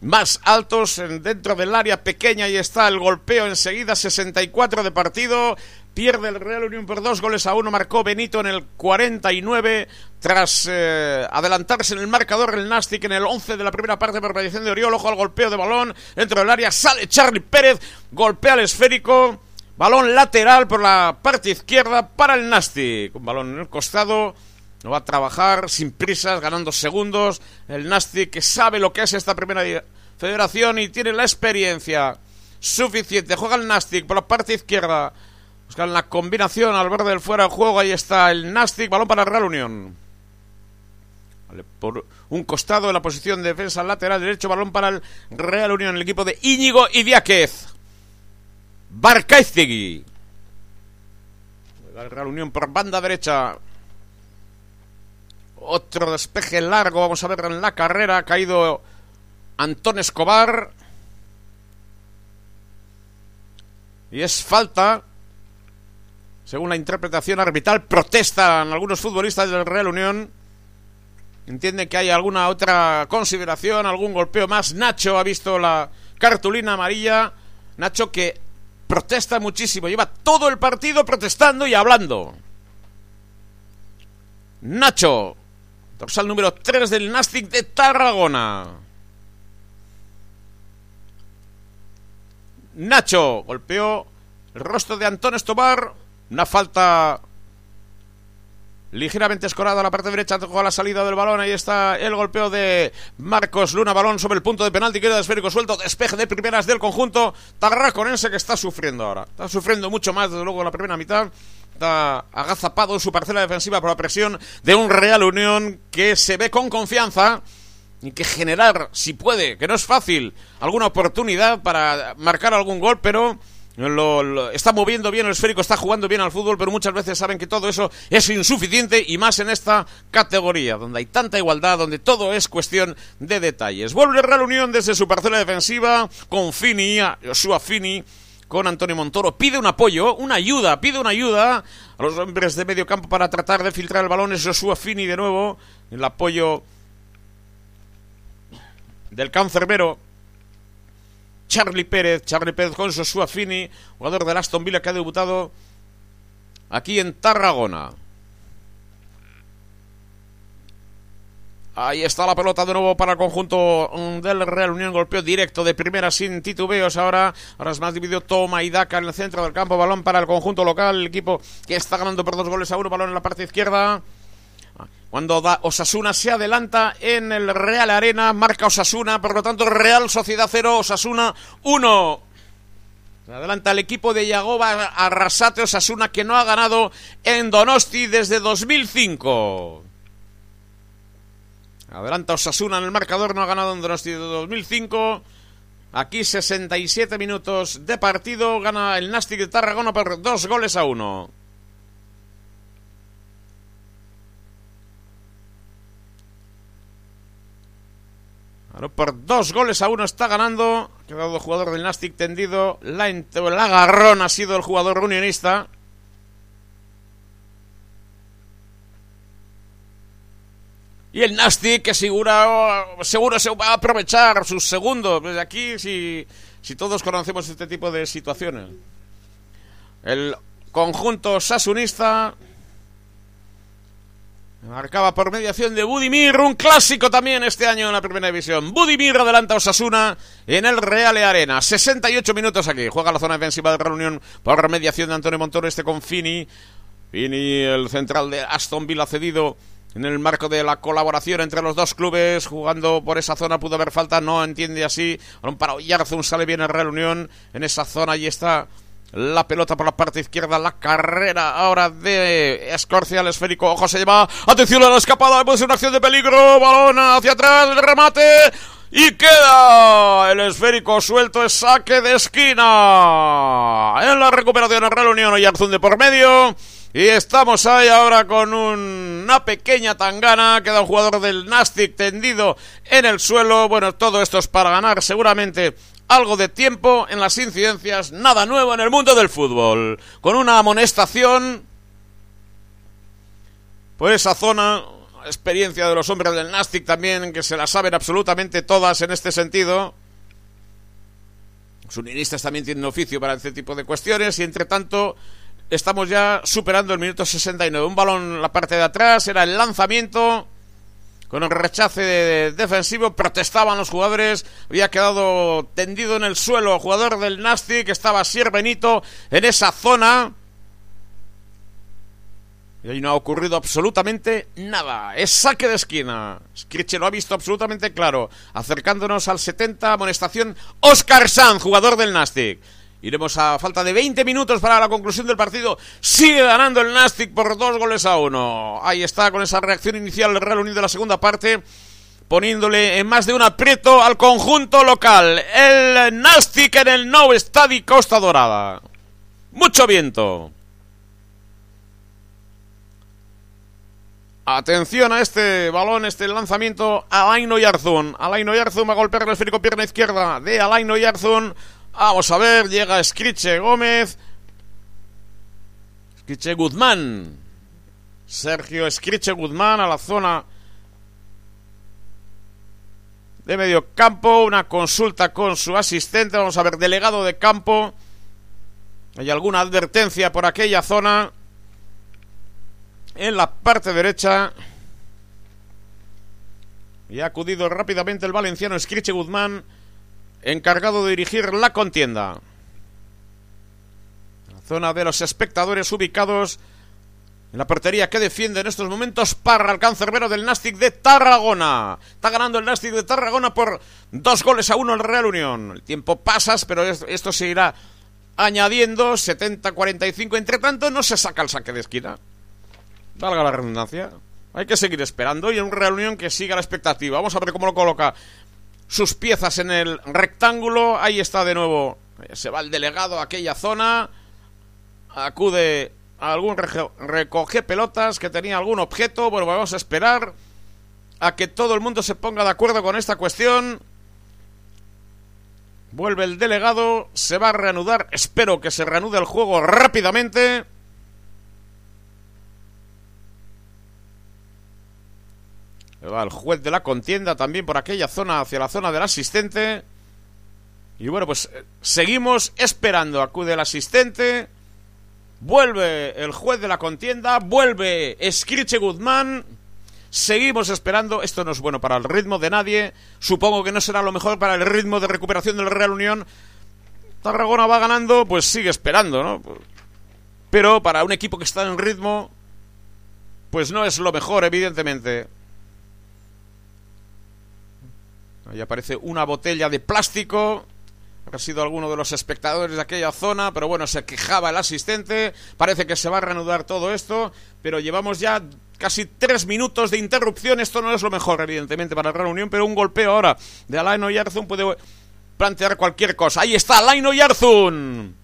más altos dentro del área pequeña. y está el golpeo enseguida, 64 de partido. Pierde el Real Unión por dos goles a uno. Marcó Benito en el 49. Tras eh, adelantarse en el marcador el Nastic en el 11 de la primera parte por mediación de Oriol. Ojo al golpeo de balón. Dentro del área sale Charlie Pérez. Golpea el esférico. Balón lateral por la parte izquierda para el Nastic. Un balón en el costado. No va a trabajar sin prisas, ganando segundos. El Nastic que sabe lo que es esta primera federación y tiene la experiencia suficiente. Juega el Nastic por la parte izquierda. Buscan la combinación al verde del fuera de juego. Ahí está el Nastic. Balón para Real Unión. por un costado en la posición de defensa lateral derecho. Balón para el Real Unión. El equipo de Íñigo Idiáquez. Barcaiztegui. El Real Unión por banda derecha. Otro despeje largo. Vamos a ver en la carrera. Ha caído Antón Escobar. Y es falta según la interpretación arbitral, protestan algunos futbolistas del Real Unión. Entienden que hay alguna otra consideración, algún golpeo más. Nacho ha visto la cartulina amarilla. Nacho que protesta muchísimo, lleva todo el partido protestando y hablando. Nacho, dorsal número 3 del Nastic de Tarragona. Nacho golpeó el rostro de Antón Estobar una falta ligeramente escorada a la parte derecha, a la salida del balón. Ahí está el golpeo de Marcos Luna. Balón sobre el punto de penalti. Queda esférico suelto. Despeje de primeras del conjunto tarraconense que está sufriendo ahora. Está sufriendo mucho más, desde luego, en la primera mitad. Está agazapado su parcela defensiva por la presión de un Real Unión que se ve con confianza y que generar, si puede, que no es fácil, alguna oportunidad para marcar algún gol, pero lo, está moviendo bien el esférico, está jugando bien al fútbol, pero muchas veces saben que todo eso es insuficiente y más en esta categoría, donde hay tanta igualdad, donde todo es cuestión de detalles. Vuelve Real Unión desde su parcela defensiva con Fini, Joshua Fini, con Antonio Montoro. Pide un apoyo, una ayuda, pide una ayuda a los hombres de medio campo para tratar de filtrar el balón. Es Joshua Fini de nuevo, el apoyo del cancerbero Charlie Pérez, Charlie Pérez con Joshua Fini, jugador del Aston Villa que ha debutado aquí en Tarragona. Ahí está la pelota de nuevo para el conjunto del Real Unión. Golpeo directo de primera sin titubeos. Ahora, ahora es más dividido. Toma y Daca en el centro del campo. Balón para el conjunto local. El equipo que está ganando por dos goles a uno. Balón en la parte izquierda. Cuando Osasuna se adelanta en el Real Arena, marca Osasuna, por lo tanto Real Sociedad 0, Osasuna 1. Se adelanta el equipo de Yagoba Arrasate Osasuna que no ha ganado en Donosti desde 2005. Adelanta Osasuna en el marcador, no ha ganado en Donosti desde 2005. Aquí 67 minutos de partido, gana el Nastic de Tarragona por dos goles a uno. por dos goles a uno está ganando. Ha quedado jugador del Nastic tendido. La, el agarrón ha sido el jugador unionista. Y el Nastic que seguro, seguro se va a aprovechar sus segundos. Desde aquí, si, si todos conocemos este tipo de situaciones. El conjunto sasunista Marcaba por mediación de Budimir, un clásico también este año en la primera división. Budimir adelanta a Osasuna en el Real Arena. 68 minutos aquí. Juega la zona defensiva de reunión por mediación de Antonio Montoro, este con Fini. Fini, el central de Aston Villa cedido en el marco de la colaboración entre los dos clubes, jugando por esa zona, pudo haber falta, no entiende así. Para Oyarzún, sale bien el Real Unión en esa zona, y está la pelota por la parte izquierda, la carrera ahora de Escorcia, el esférico, ojo se lleva, atención a la escapada, puede ser una acción de peligro, balón hacia atrás, el remate, y queda el esférico suelto, es saque de esquina. En la recuperación el Real Unión, Oyarzún de por medio. Y estamos ahí ahora con una pequeña tangana. Queda un jugador del Nastic tendido en el suelo. Bueno, todo esto es para ganar seguramente algo de tiempo en las incidencias. Nada nuevo en el mundo del fútbol. Con una amonestación por esa zona. Experiencia de los hombres del Nastic también, que se la saben absolutamente todas en este sentido. Los unionistas también tienen oficio para este tipo de cuestiones y entre tanto Estamos ya superando el minuto 69. Un balón en la parte de atrás, era el lanzamiento. Con el rechace defensivo protestaban los jugadores. Había quedado tendido en el suelo el jugador del Nastic. Estaba Sier Benito en esa zona. Y ahí no ha ocurrido absolutamente nada. Es saque de esquina. Skriche lo ha visto absolutamente claro. Acercándonos al 70, amonestación. Oscar Sanz, jugador del Nastic. Iremos a falta de 20 minutos para la conclusión del partido. Sigue ganando el Nastic por dos goles a uno. Ahí está con esa reacción inicial el Real Unido de la segunda parte. Poniéndole en más de un aprieto al conjunto local. El Nastic en el Nou Stadi Costa Dorada. Mucho viento. Atención a este balón, este lanzamiento. Alain Oyarzún. Alain Oyarzún va a golpear el esférico pierna izquierda de Alain Oyarzún. Vamos a ver, llega Scriche Gómez. Scriche Guzmán. Sergio Scriche Guzmán a la zona de medio campo. Una consulta con su asistente. Vamos a ver, delegado de campo. ¿Hay alguna advertencia por aquella zona? En la parte derecha. Y ha acudido rápidamente el valenciano Scriche Guzmán encargado de dirigir la contienda. La zona de los espectadores ubicados en la portería que defiende en estos momentos para el cancerbero del Nastic de Tarragona. Está ganando el Nastic de Tarragona por dos goles a uno el Real Unión. El tiempo pasa, pero esto se irá añadiendo 70-45. Entre tanto, no se saca el saque de esquina. Valga la redundancia. Hay que seguir esperando y en un Real Unión que siga la expectativa. Vamos a ver cómo lo coloca sus piezas en el rectángulo. Ahí está de nuevo. Se va el delegado a aquella zona. Acude a algún recoge pelotas que tenía algún objeto. Bueno, vamos a esperar a que todo el mundo se ponga de acuerdo con esta cuestión. Vuelve el delegado, se va a reanudar. Espero que se reanude el juego rápidamente. El juez de la contienda también por aquella zona, hacia la zona del asistente. Y bueno, pues eh, seguimos esperando. Acude el asistente. Vuelve el juez de la contienda. Vuelve Escriche Guzmán. Seguimos esperando. Esto no es bueno para el ritmo de nadie. Supongo que no será lo mejor para el ritmo de recuperación del Real Unión. Tarragona va ganando, pues sigue esperando, ¿no? Pero para un equipo que está en ritmo, pues no es lo mejor, evidentemente. Ahí aparece una botella de plástico. Ha sido alguno de los espectadores de aquella zona, pero bueno, se quejaba el asistente. Parece que se va a reanudar todo esto, pero llevamos ya casi tres minutos de interrupción. Esto no es lo mejor, evidentemente, para la reunión, pero un golpeo ahora de Alain Oyarzún puede plantear cualquier cosa. Ahí está Alain Oyarzún.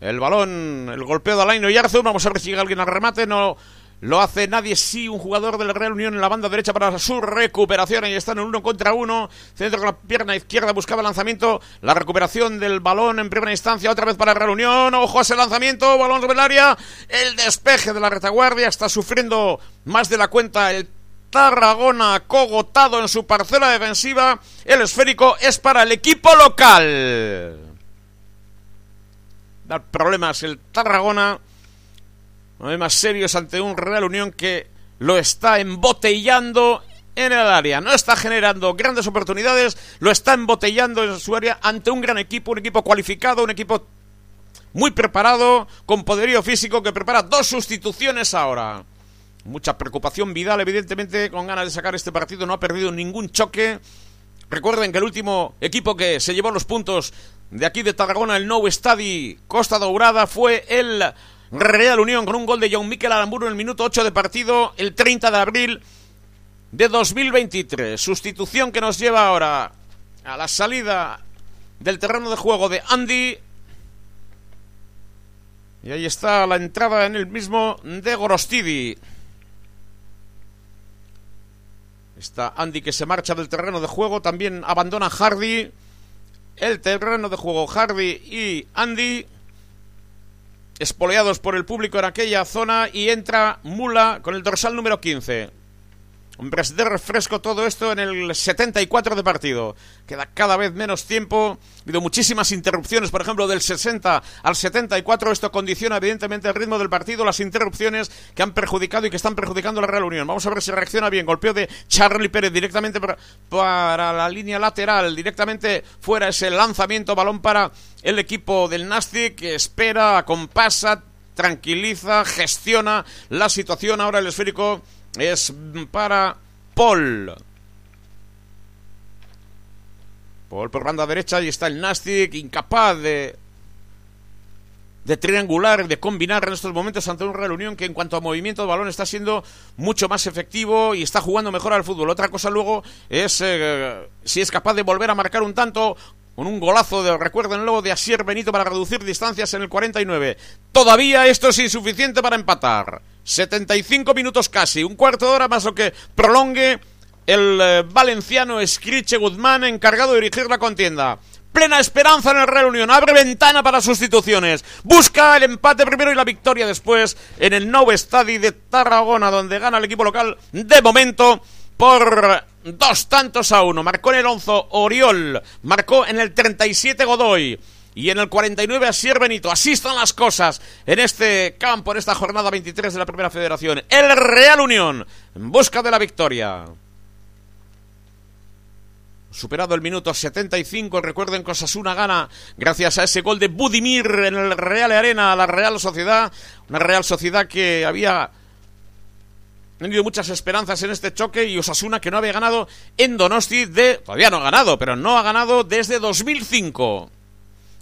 El balón, el golpeo de Alain Oyarzún. Vamos a ver si llega alguien al remate. No lo hace nadie, sí, un jugador del Real Unión en la banda derecha para su recuperación. Ahí están en uno contra uno. Centro con la pierna izquierda, buscaba lanzamiento. La recuperación del balón en primera instancia, otra vez para el Real Unión. Ojo a ese lanzamiento, balón sobre el área. El despeje de la retaguardia está sufriendo más de la cuenta el Tarragona cogotado en su parcela defensiva. El esférico es para el equipo local. Da problemas el Tarragona más serios ante un Real Unión que lo está embotellando en el área. No está generando grandes oportunidades, lo está embotellando en su área ante un gran equipo, un equipo cualificado, un equipo muy preparado, con poderío físico, que prepara dos sustituciones ahora. Mucha preocupación Vidal, evidentemente, con ganas de sacar este partido, no ha perdido ningún choque. Recuerden que el último equipo que se llevó los puntos de aquí de Tarragona, el Nou Stadi Costa Dourada, fue el Real Unión con un gol de John Miquel Aramburu en el minuto 8 de partido, el 30 de abril de 2023. Sustitución que nos lleva ahora a la salida del terreno de juego de Andy. Y ahí está la entrada en el mismo de Gorostidi. Está Andy que se marcha del terreno de juego. También abandona Hardy. El terreno de juego Hardy y Andy. Espoleados por el público en aquella zona. Y entra Mula con el dorsal número 15. Hombres de refresco todo esto en el 74 de partido. Queda cada vez menos tiempo. Ha habido muchísimas interrupciones, por ejemplo, del 60 al 74. Esto condiciona evidentemente el ritmo del partido, las interrupciones que han perjudicado y que están perjudicando a la Real Unión. Vamos a ver si reacciona bien. Golpeo de Charlie Pérez directamente para, la línea lateral. Directamente fuera ese lanzamiento, balón para el equipo del Nastic que espera, acompasa, tranquiliza, gestiona la situación. Ahora el esférico es para Paul. Paul por banda derecha y está el Nastic, incapaz de de triangular, de combinar en estos momentos ante un Real Unión que en cuanto a movimiento de balón está siendo mucho más efectivo y está jugando mejor al fútbol. Otra cosa luego es eh, si es capaz de volver a marcar un tanto con un golazo de, recuerden luego, de Asier Benito para reducir distancias en el 49. Todavía esto es insuficiente para empatar. 75 minutos casi, un cuarto de hora más lo que prolongue el eh, valenciano Escriche Guzmán encargado de dirigir la contienda. Plena esperanza en el Real Unión. Abre ventana para sustituciones. Busca el empate primero y la victoria después en el Nou Estadi de Tarragona, donde gana el equipo local de momento por dos tantos a uno. Marcó en el 11 Oriol. Marcó en el 37 Godoy. Y en el 49 Asier Benito. Así están las cosas en este campo, en esta jornada 23 de la Primera Federación. El Real Unión en busca de la victoria. Superado el minuto 75, recuerden que Osasuna gana gracias a ese gol de Budimir en el Real Arena la Real Sociedad. Una Real Sociedad que había tenido muchas esperanzas en este choque y Osasuna que no había ganado en Donosti de... Todavía no ha ganado, pero no ha ganado desde 2005.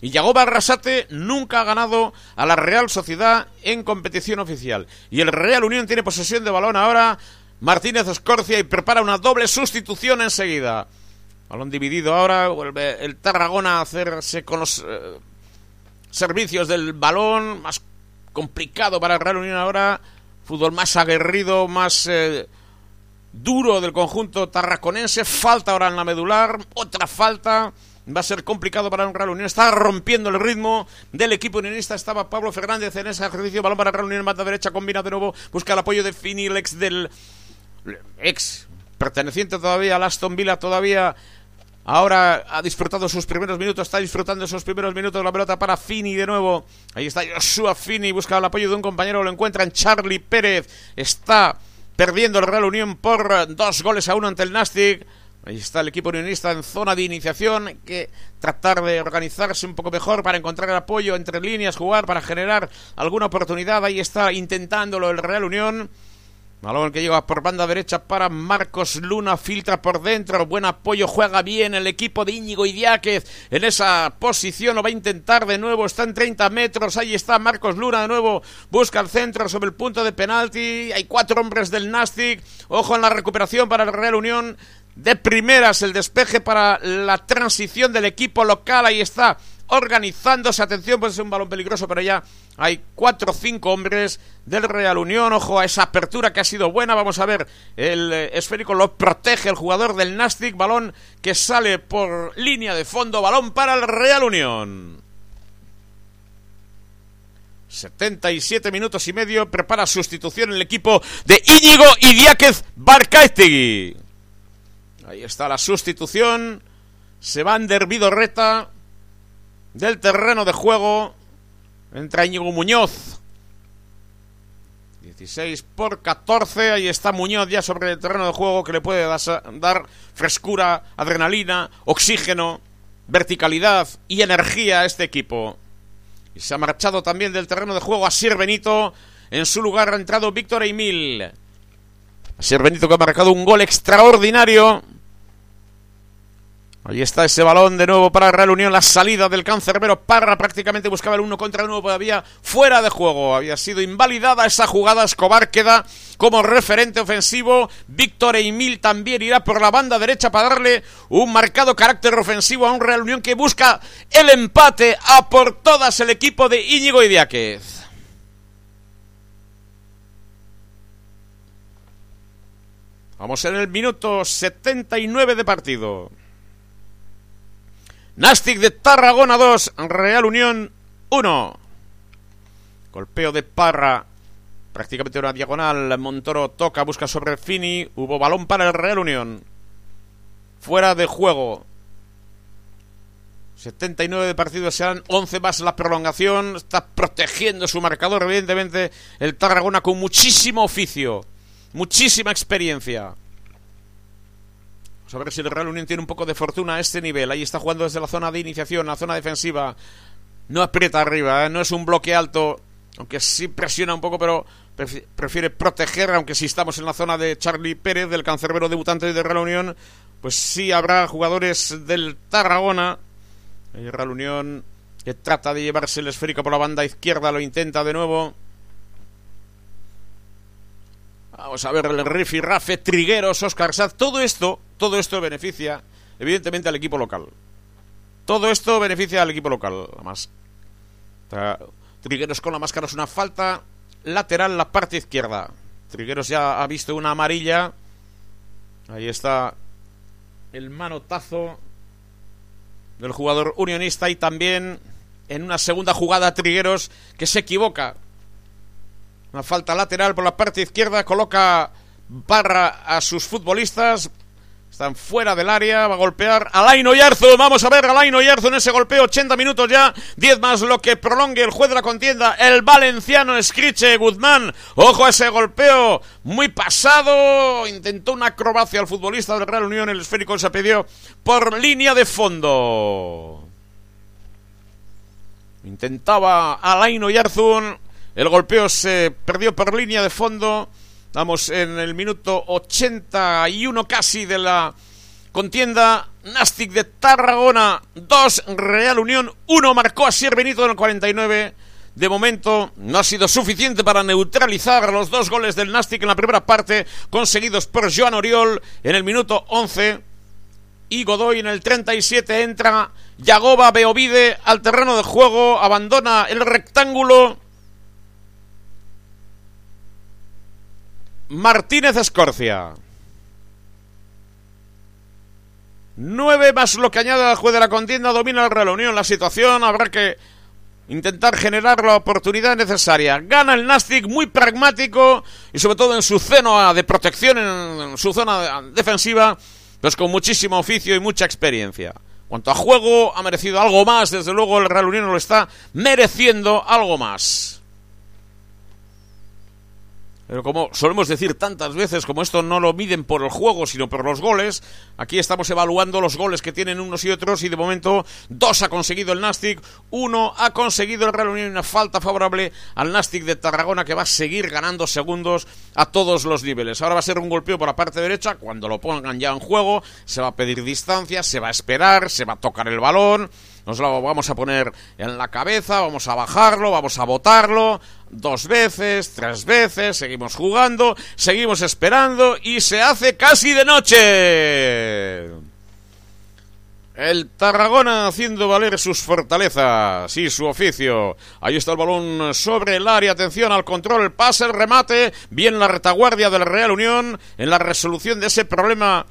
Y Yago Barrasate nunca ha ganado a la Real Sociedad en competición oficial. Y el Real Unión tiene posesión de balón ahora. Martínez Escorcia y prepara una doble sustitución enseguida. Balón dividido ahora. Vuelve el Tarragona a hacerse con los eh, servicios del balón. Más complicado para el Real Unión ahora. Fútbol más aguerrido, más eh, duro del conjunto tarraconense. Falta ahora en la medular. Otra falta va a ser complicado para un Real Unión. Está rompiendo el ritmo del equipo unionista. Estaba Pablo Fernández en ese ejercicio. Balón para Real Unión, mata derecha, combina de nuevo. Busca el apoyo de Fini, el ex del. ex perteneciente todavía al Aston Villa, todavía. Ahora ha disfrutado sus primeros minutos, está disfrutando sus primeros minutos. La pelota para Fini de nuevo. Ahí está Joshua Fini, busca el apoyo de un compañero, lo encuentran Charlie Pérez. Está perdiendo el Real Unión por dos goles a uno ante el Nastic. Ahí está el equipo unionista en zona de iniciación. Hay que tratar de organizarse un poco mejor para encontrar el apoyo entre líneas, jugar para generar alguna oportunidad. Ahí está intentándolo el Real Unión. Balón que llega por banda derecha para Marcos Luna, filtra por dentro, buen apoyo, juega bien el equipo de Íñigo Idiáquez en esa posición, lo va a intentar de nuevo, está en 30 metros, ahí está Marcos Luna de nuevo, busca el centro sobre el punto de penalti, hay cuatro hombres del Nastic, ojo en la recuperación para el Real Unión, de primeras el despeje para la transición del equipo local. Ahí está organizándose. Atención, puede ser un balón peligroso, pero ya hay cuatro o cinco hombres del Real Unión. Ojo a esa apertura que ha sido buena. Vamos a ver, el eh, esférico lo protege el jugador del Nastic. Balón que sale por línea de fondo. Balón para el Real Unión. 77 minutos y medio. Prepara sustitución el equipo de Íñigo Idiáquez Barcaestegui. Ahí está la sustitución. Se va Ander Vidorreta del terreno de juego. Entra Íñigo Muñoz. 16 por 14. Ahí está Muñoz ya sobre el terreno de juego que le puede dar frescura, adrenalina, oxígeno, verticalidad y energía a este equipo. Y se ha marchado también del terreno de juego a Sir Benito. En su lugar ha entrado Víctor Emil. Sir Benito que ha marcado un gol extraordinario Ahí está ese balón de nuevo para Real Unión, la salida del cancerbero Parra prácticamente buscaba el uno contra uno, todavía fuera de juego. Había sido invalidada esa jugada, Escobar queda como referente ofensivo. Víctor Emil también irá por la banda derecha para darle un marcado carácter ofensivo a un Real Unión que busca el empate a por todas el equipo de Íñigo Idiáquez. Vamos en el minuto 79 de partido. Nastic de Tarragona 2, Real Unión 1. Golpeo de Parra, prácticamente una diagonal. Montoro toca, busca sobre Fini. Hubo balón para el Real Unión. Fuera de juego. 79 de partidos serán 11 más la prolongación. Está protegiendo su marcador, evidentemente, el Tarragona con muchísimo oficio, muchísima experiencia. Ver si el Real Unión tiene un poco de fortuna a este nivel. Ahí está jugando desde la zona de iniciación, la zona defensiva. No aprieta arriba, ¿eh? no es un bloque alto, aunque sí presiona un poco, pero prefiere proteger, aunque si estamos en la zona de Charlie Pérez, del cancerbero debutante de Real Unión, pues sí habrá jugadores del Tarragona. El Real Unión que trata de llevarse el esférico por la banda izquierda, lo intenta de nuevo. Vamos a ver el Riffy Rafe, Trigueros, Oscar Sad. Todo esto, todo esto beneficia, evidentemente, al equipo local. Todo esto beneficia al equipo local. Además, Trigueros con la máscara es una falta lateral la parte izquierda. Trigueros ya ha visto una amarilla. Ahí está el manotazo del jugador unionista y también en una segunda jugada Trigueros que se equivoca una falta lateral por la parte izquierda. Coloca barra a sus futbolistas. Están fuera del área. Va a golpear a Laino Yarzo. Vamos a ver a Laino Yarzo en ese golpeo. 80 minutos ya. 10 más lo que prolongue el juez de la contienda. El valenciano Escriche Guzmán. Ojo a ese golpeo. Muy pasado. Intentó una acrobacia al futbolista del Real Unión. El esférico se pidió por línea de fondo. Intentaba Alain Yarzun el golpeo se perdió por línea de fondo. Vamos en el minuto 81 casi de la contienda. Nastic de Tarragona 2, Real Unión 1. Marcó a Sier Benito en el 49. De momento no ha sido suficiente para neutralizar los dos goles del Nastic en la primera parte, conseguidos por Joan Oriol en el minuto 11. Y Godoy en el 37 entra. Yagoba Beovide al terreno de juego, abandona el rectángulo Martínez Escorcia. Nueve más lo que añade al juez de la contienda, domina el Real Unión la situación, habrá que intentar generar la oportunidad necesaria. Gana el Nastic muy pragmático y sobre todo en su zona de protección, en su zona defensiva, pues con muchísimo oficio y mucha experiencia. Cuanto a juego, ha merecido algo más, desde luego el Real Unión lo está mereciendo algo más. Pero como solemos decir tantas veces, como esto no lo miden por el juego, sino por los goles, aquí estamos evaluando los goles que tienen unos y otros y de momento dos ha conseguido el Nastic, uno ha conseguido el Real Unión una falta favorable al Nastic de Tarragona que va a seguir ganando segundos a todos los niveles. Ahora va a ser un golpeo por la parte derecha, cuando lo pongan ya en juego, se va a pedir distancia, se va a esperar, se va a tocar el balón nos lo vamos a poner en la cabeza, vamos a bajarlo, vamos a botarlo dos veces, tres veces, seguimos jugando, seguimos esperando y se hace casi de noche. El Tarragona haciendo valer sus fortalezas y su oficio. Ahí está el balón sobre el área. Atención al control, el pase, el remate. Bien la retaguardia del Real Unión en la resolución de ese problema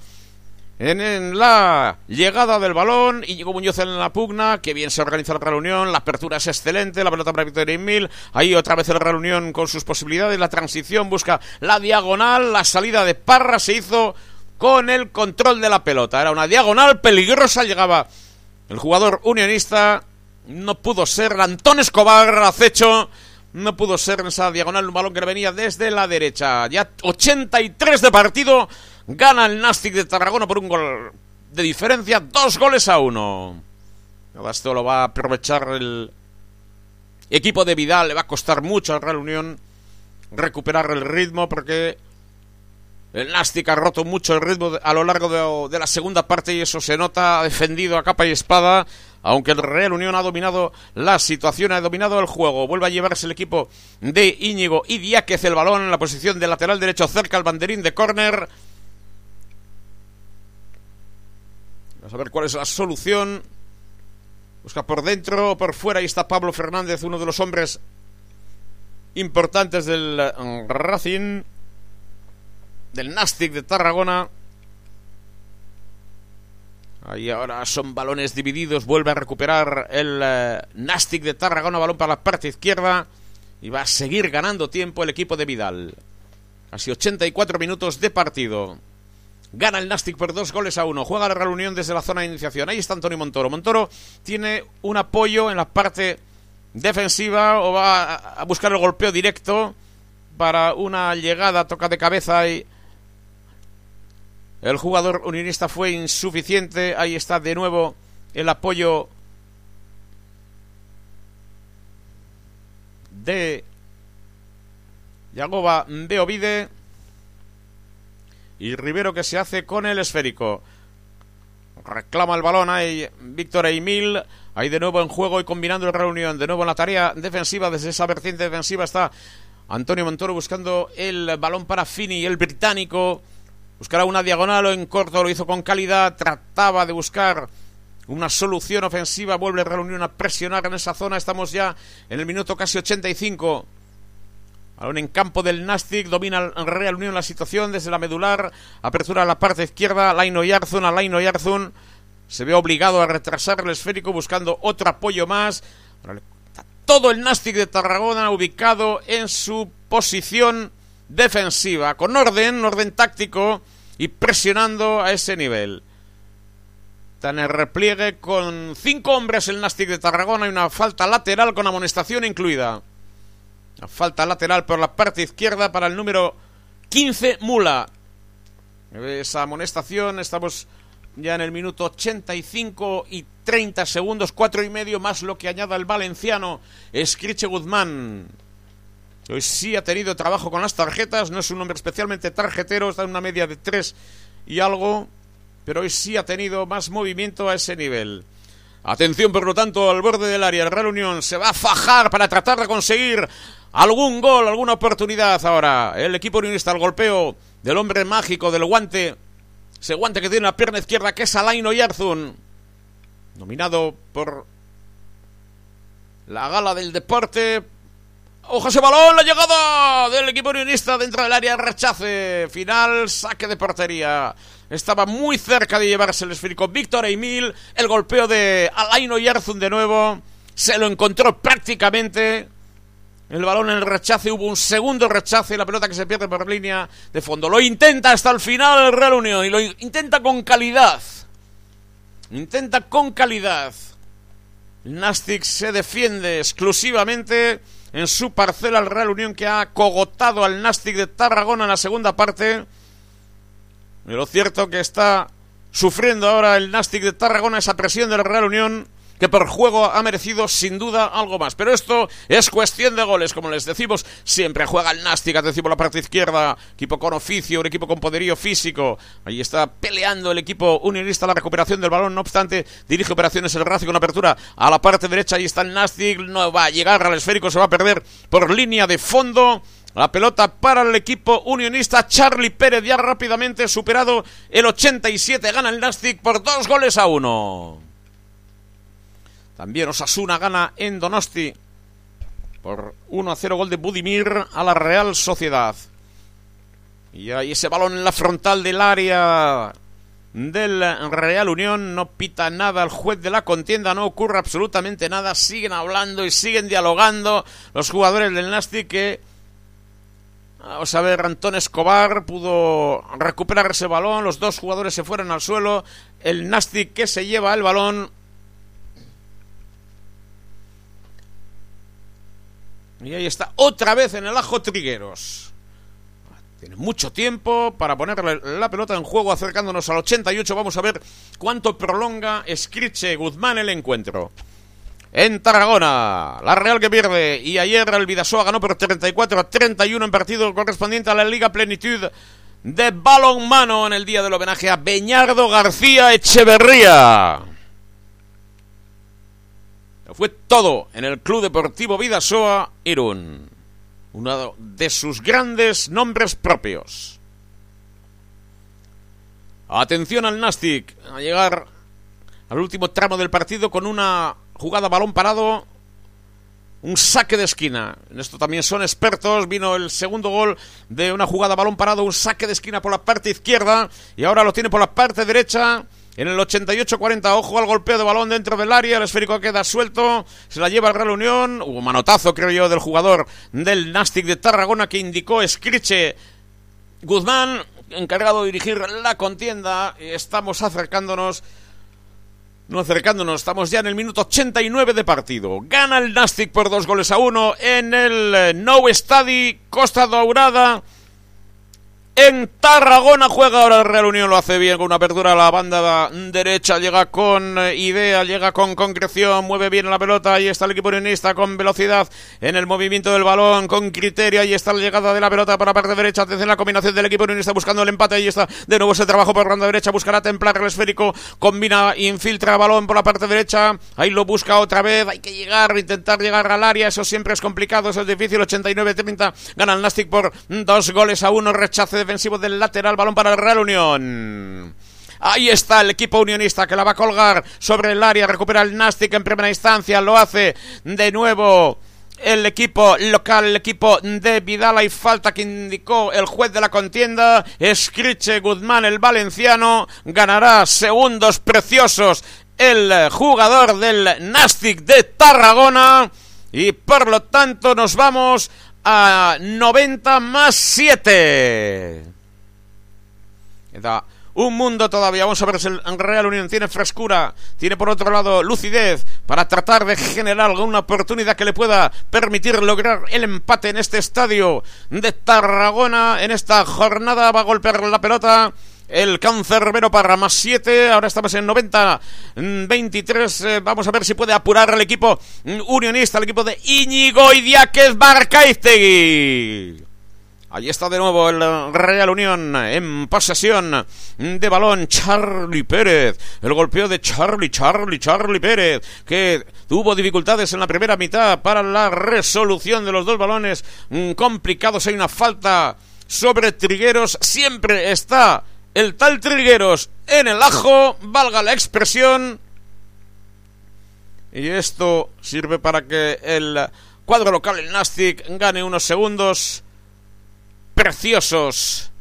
en, la llegada del balón, y llegó Muñoz en la pugna, que bien se organiza la reunión, la apertura es excelente, la pelota para Victoria Mil, ahí otra vez la reunión con sus posibilidades, la transición busca la diagonal, la salida de Parra se hizo con el control de la pelota, era una diagonal peligrosa, llegaba el jugador unionista, no pudo ser, Antón Escobar acecho, no pudo ser en esa diagonal un balón que venía desde la derecha. Ya 83 de partido. Gana el Nastic de Tarragona por un gol de diferencia. Dos goles a uno. Esto lo va a aprovechar el equipo de Vidal. Le va a costar mucho al Real Unión recuperar el ritmo porque el Nastic ha roto mucho el ritmo a lo largo de, la segunda parte y eso se nota, ha defendido a capa y espada, aunque el Real Unión ha dominado la situación, ha dominado el juego. Vuelve a llevarse el equipo de Íñigo y Diáquez el balón en la posición de lateral derecho cerca al banderín de córner. A ver cuál es la solución. Busca por dentro o por fuera. Ahí está Pablo Fernández, uno de los hombres importantes del Racing del Nastic de Tarragona. Ahí ahora son balones divididos. Vuelve a recuperar el eh, Nastic de Tarragona. Balón para la parte izquierda. Y va a seguir ganando tiempo el equipo de Vidal. Casi 84 minutos de partido. Gana el Nastic por dos goles a uno. Juega la reunión desde la zona de iniciación. Ahí está Antonio Montoro. Montoro tiene un apoyo en la parte defensiva o va a buscar el golpeo directo para una llegada, toca de cabeza y el jugador unionista fue insuficiente. Ahí está de nuevo el apoyo de Yagoba Beovide. Y Rivero que se hace con el esférico. Reclama el balón ahí Víctor Emil. Ahí de nuevo en juego y combinando el reunión. De nuevo en la tarea defensiva. Desde esa vertiente defensiva está Antonio Montoro buscando el balón para Fini, el británico. Buscará una diagonal o en corto, lo hizo con calidad, trataba de buscar una solución ofensiva, vuelve Real Unión a presionar en esa zona, estamos ya en el minuto casi 85. Balón en campo del Nastic, domina el Real Unión la situación desde la medular, apertura a la parte izquierda, Laino Yarzun, a Laino Yarzun, se ve obligado a retrasar el esférico buscando otro apoyo más. Todo el Nastic de Tarragona ubicado en su posición defensiva, con orden, orden táctico y presionando a ese nivel. Tan el repliegue con cinco hombres el Nastic de Tarragona y una falta lateral con amonestación incluida. Falta lateral por la parte izquierda para el número 15 Mula. Esa amonestación, estamos ya en el minuto 85 y 30 segundos, cuatro y medio más lo que añada el valenciano Escriche Guzmán. Hoy sí ha tenido trabajo con las tarjetas, no es un hombre especialmente tarjetero, está en una media de tres y algo, pero hoy sí ha tenido más movimiento a ese nivel. Atención, por lo tanto, al borde del área. El Real Unión se va a fajar para tratar de conseguir algún gol, alguna oportunidad ahora. El equipo unionista, el golpeo del hombre mágico, del guante. Ese guante que tiene la pierna izquierda, que es Alain Yarzun. Nominado por la gala del deporte Ojo ese balón, la llegada del equipo unionista dentro del área, rechace final, saque de portería. Estaba muy cerca de llevarse el esférico Víctor Emil, el golpeo de Alaino Yarzun de nuevo, se lo encontró prácticamente. El balón en el rechace, hubo un segundo rechace la pelota que se pierde por línea de fondo. Lo intenta hasta el final el Real Unión y lo intenta con calidad. Intenta con calidad. Nastic se defiende exclusivamente en su parcela el Real Unión que ha cogotado al Nastic de Tarragona en la segunda parte. Y lo cierto que está sufriendo ahora el Nastic de Tarragona esa presión del Real Unión que por juego ha merecido sin duda algo más. Pero esto es cuestión de goles, como les decimos, siempre juega el Nastic, decimos la parte izquierda, equipo con oficio, un equipo con poderío físico. Ahí está peleando el equipo unionista la recuperación del balón, no obstante, dirige operaciones el Racing con apertura a la parte derecha, ahí está el Nastic, no va a llegar al esférico, se va a perder por línea de fondo. La pelota para el equipo unionista. Charlie Pérez ya rápidamente superado el 87. Gana el Nastic por dos goles a uno. También Osasuna gana en Donosti por 1 a 0 gol de Budimir a la Real Sociedad. Y ahí ese balón en la frontal del área del Real Unión. No pita nada el juez de la contienda, no ocurre absolutamente nada. Siguen hablando y siguen dialogando los jugadores del Nasti que. Vamos a ver, Antón Escobar pudo recuperar ese balón. Los dos jugadores se fueron al suelo. El Nasti que se lleva el balón Y ahí está, otra vez en el ajo Trigueros. Tiene mucho tiempo para ponerle la pelota en juego, acercándonos al 88. Vamos a ver cuánto prolonga Scriche Guzmán el encuentro. En Tarragona, la Real que pierde. Y ayer el Vidasoa ganó por 34 a 31 en partido correspondiente a la Liga Plenitud de balonmano en el día del homenaje a Beñardo García Echeverría. Fue todo en el Club Deportivo Vidasoa Irún, uno de sus grandes nombres propios. Atención al Nastic a llegar al último tramo del partido con una jugada balón parado un saque de esquina. En esto también son expertos. Vino el segundo gol de una jugada balón parado, un saque de esquina por la parte izquierda y ahora lo tiene por la parte derecha. En el 88-40, ojo al golpeo de balón dentro del área, el esférico queda suelto, se la lleva el Real Unión, hubo manotazo creo yo del jugador del Nastic de Tarragona que indicó Escriche Guzmán, encargado de dirigir la contienda, estamos acercándonos no acercándonos, estamos ya en el minuto 89 de partido. Gana el Nastic por dos goles a uno en el eh, No Stadi Costa Dourada. En Tarragona juega ahora el Real Unión, lo hace bien con una apertura a la banda derecha, llega con eh, idea, llega con concreción, mueve bien la pelota, ahí está el equipo unionista con velocidad en el movimiento del balón, con criterio, ahí está la llegada de la pelota por la parte derecha, atención la combinación del equipo unionista buscando el empate, ahí está de nuevo ese trabajo por la banda derecha, buscará templar el esférico, combina, infiltra balón por la parte derecha, ahí lo busca otra vez, hay que llegar, intentar llegar al área, eso siempre es complicado, eso es difícil, 89-30, gana el Nastic por dos goles a uno, rechace defensivo del lateral, balón para el Real Unión. Ahí está el equipo unionista que la va a colgar sobre el área, recupera el Nastic en primera instancia, lo hace de nuevo el equipo local, el equipo de Vidal. y falta que indicó el juez de la contienda. Escriche Guzmán, el valenciano, ganará segundos preciosos el jugador del Nastic de Tarragona. Y por lo tanto nos vamos a 90 más 7 un mundo todavía. Vamos a ver si el Real Unión tiene frescura, tiene por otro lado lucidez para tratar de generar alguna oportunidad que le pueda permitir lograr el empate en este estadio de Tarragona. En esta jornada va a golpear la pelota el cancerbero para más 7. Ahora estamos en 90, 23. Eh, vamos a ver si puede apurar al equipo unionista, el equipo de Íñigo Idiáquez Barcaiztegui. Allí está de nuevo el Real Unión en posesión de balón. Charlie Pérez. El golpeo de Charlie, Charlie, Charlie Pérez. Que tuvo dificultades en la primera mitad para la resolución de los dos balones mm, complicados. Hay una falta sobre Trigueros. Siempre está el tal Trigueros en el ajo. Valga la expresión. Y esto sirve para que el cuadro local, el Nastic, gane unos segundos preciosos.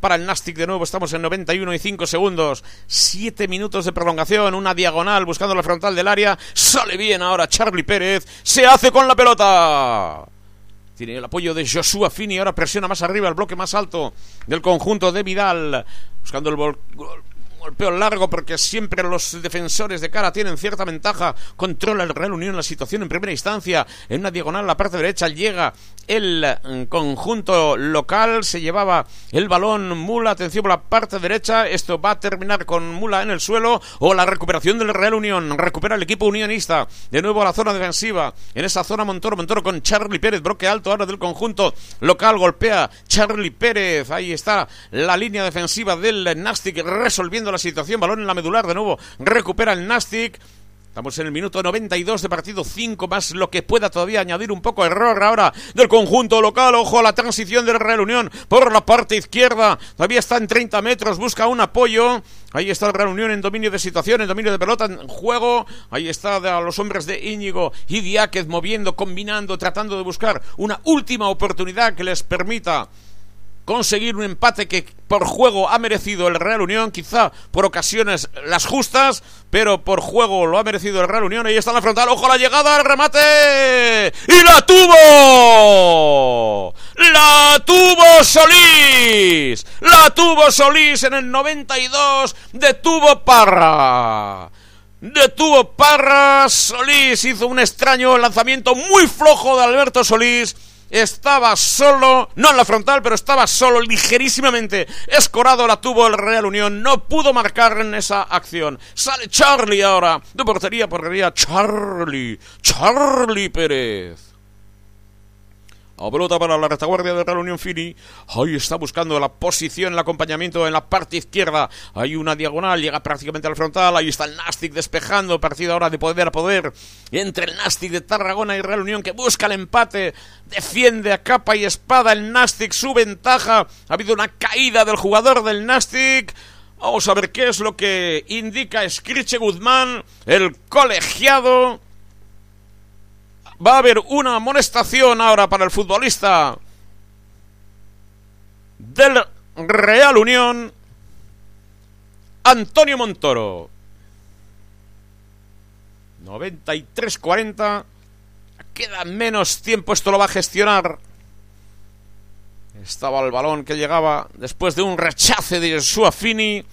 Para el Nastic de nuevo, estamos en 91 y 5 segundos. 7 minutos de prolongación, una diagonal buscando la frontal del área. Sale bien ahora Charlie Pérez. Se hace con la pelota. Tiene el apoyo de Joshua Fini. Ahora presiona más arriba el bloque más alto del conjunto de Vidal. Buscando el, golpeo largo porque siempre los defensores de cara tienen cierta ventaja. Controla el Real Unión la situación en primera instancia. En una diagonal la parte derecha llega el mm, conjunto local. Se llevaba el balón Mula. Atención por la parte derecha. Esto va a terminar con Mula en el suelo. O la recuperación del Real Unión. Recupera el equipo unionista. De nuevo a la zona defensiva. En esa zona Montoro. Montoro con Charlie Pérez. Bloque alto ahora del conjunto local. Golpea Charlie Pérez. Ahí está la línea defensiva del Nastic resolviendo la situación. Balón en la medular de nuevo. Recupera el Nastic. Estamos en el minuto 92 de partido 5 más lo que pueda todavía añadir un poco error ahora del conjunto local. Ojo a la transición del Real Unión por la parte izquierda. Todavía está en 30 metros, busca un apoyo. Ahí está el Real en dominio de situación, en dominio de pelota, en juego. Ahí está a los hombres de Íñigo y Diáquez moviendo, combinando, tratando de buscar una última oportunidad que les permita conseguir un empate que por juego ha merecido el Real Unión, quizá por ocasiones las justas, pero por juego lo ha merecido el Real Unión. Ahí está en la frontal, ojo la llegada, el remate y la tuvo. La tuvo Solís. La tuvo Solís en el 92 de tuvo Parra. Detuvo Parras. Solís hizo un extraño lanzamiento muy flojo de Alberto Solís estaba solo, no en la frontal, pero estaba solo ligerísimamente escorado, la tuvo el Real Unión, no pudo marcar en esa acción. Sale Charlie ahora, de portería, portería, Charlie, Charlie Pérez. A pelota para la retaguardia de Real Unión Fini. Ahí está buscando la posición, el acompañamiento en la parte izquierda. Hay una diagonal, llega prácticamente al frontal. Ahí está el Nastic despejando. Partido ahora de poder a poder entre el Nastic de Tarragona y Real Unión que busca el empate. Defiende a capa y espada el Nastic su ventaja. Ha habido una caída del jugador del Nastic. Vamos a ver qué es lo que indica Scriche Guzmán, el colegiado va a haber una amonestación ahora para el futbolista del Real Unión, Antonio Montoro. 93-40. Queda menos tiempo, esto lo va a gestionar. Estaba el balón que llegaba después de un rechace de Suafini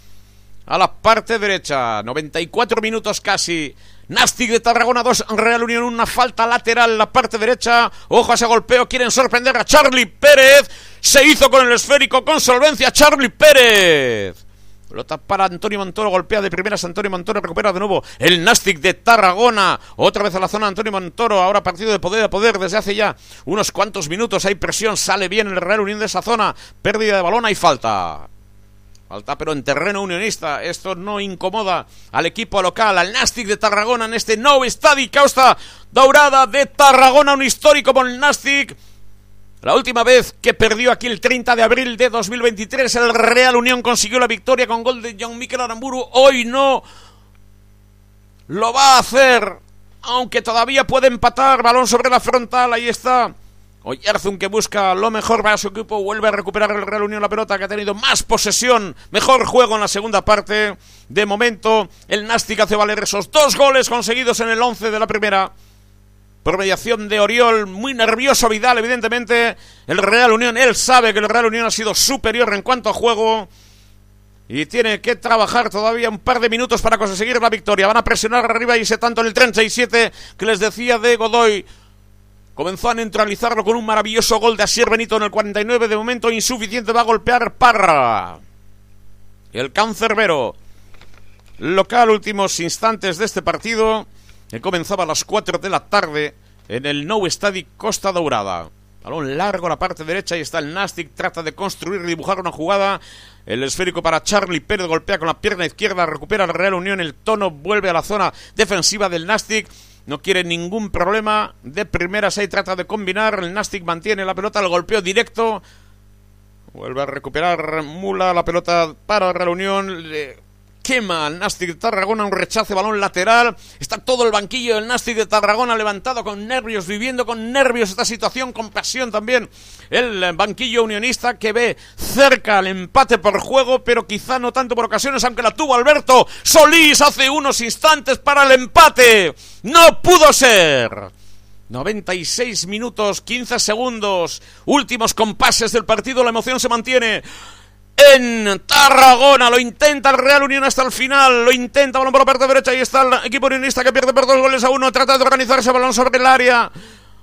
a la parte derecha. 94 minutos casi. Nastic de Tarragona 2, Real Unión una falta lateral la parte derecha. Ojo a ese golpeo, quieren sorprender a Charlie Pérez. Se hizo con el esférico con solvencia Charlie Pérez. Pelota para Antonio Montoro, golpea de primeras Antonio Montoro, recupera de nuevo el Nastic de Tarragona. Otra vez a la zona Antonio Montoro, ahora partido de poder a poder desde hace ya unos cuantos minutos. Hay presión, sale bien el Real Unión de esa zona. Pérdida de balón, hay falta. Falta, pero en terreno unionista. Esto no incomoda al equipo local, al Nastic de Tarragona en este nuevo estadio Causta Daurada de Tarragona, un histórico con el. La última vez que perdió aquí el 30 de abril de 2023, el Real Unión consiguió la victoria con gol de John Mikel Aramburu. Hoy no lo va a hacer, aunque todavía puede empatar. Balón sobre la frontal, ahí está Oyarzun que busca lo mejor para su equipo, vuelve a recuperar el Real Unión la pelota que ha tenido más posesión, mejor juego en la segunda parte. De momento, el Nastic hace valer esos dos goles conseguidos en el 11 de la primera. Por mediación de Oriol, muy nervioso Vidal, evidentemente. El Real Unión, él sabe que el Real Unión ha sido superior en cuanto a juego. Y tiene que trabajar todavía un par de minutos para conseguir la victoria. Van a presionar arriba y se tanto en el 37 que les decía de Godoy. Comenzó a neutralizarlo con un maravilloso gol de Asier Benito en el 49. De momento insuficiente. Va a golpear Parra. El cancerbero. Local, últimos instantes de este partido. Que comenzaba a las 4 de la tarde en el Nou Stadi Costa Dourada. Balón largo a la parte derecha y está el Nastic. Trata de construir y dibujar una jugada. El esférico para Charlie Pérez golpea con la pierna izquierda. Recupera el Real Unión. El tono vuelve a la zona defensiva del Nastic no quiere ningún problema. De primera se trata de combinar. El Nastic mantiene la pelota, el golpeo directo. Vuelve a recuperar Mula la pelota para la Unión quema al de Tarragona, un rechace balón lateral. Está todo el banquillo del Nastic de Tarragona levantado con nervios, viviendo con nervios esta situación, con pasión también. El banquillo unionista que ve cerca el empate por juego, pero quizá no tanto por ocasiones, aunque la tuvo Alberto Solís hace unos instantes para el empate. No pudo ser. 96 minutos, 15 segundos, últimos compases del partido, la emoción se mantiene en Tarragona. Lo intenta el Real Unión hasta el final. Lo intenta, balón por la parte derecha. Y está el equipo unionista que pierde por dos goles a uno. Trata de organizarse, balón sobre el área.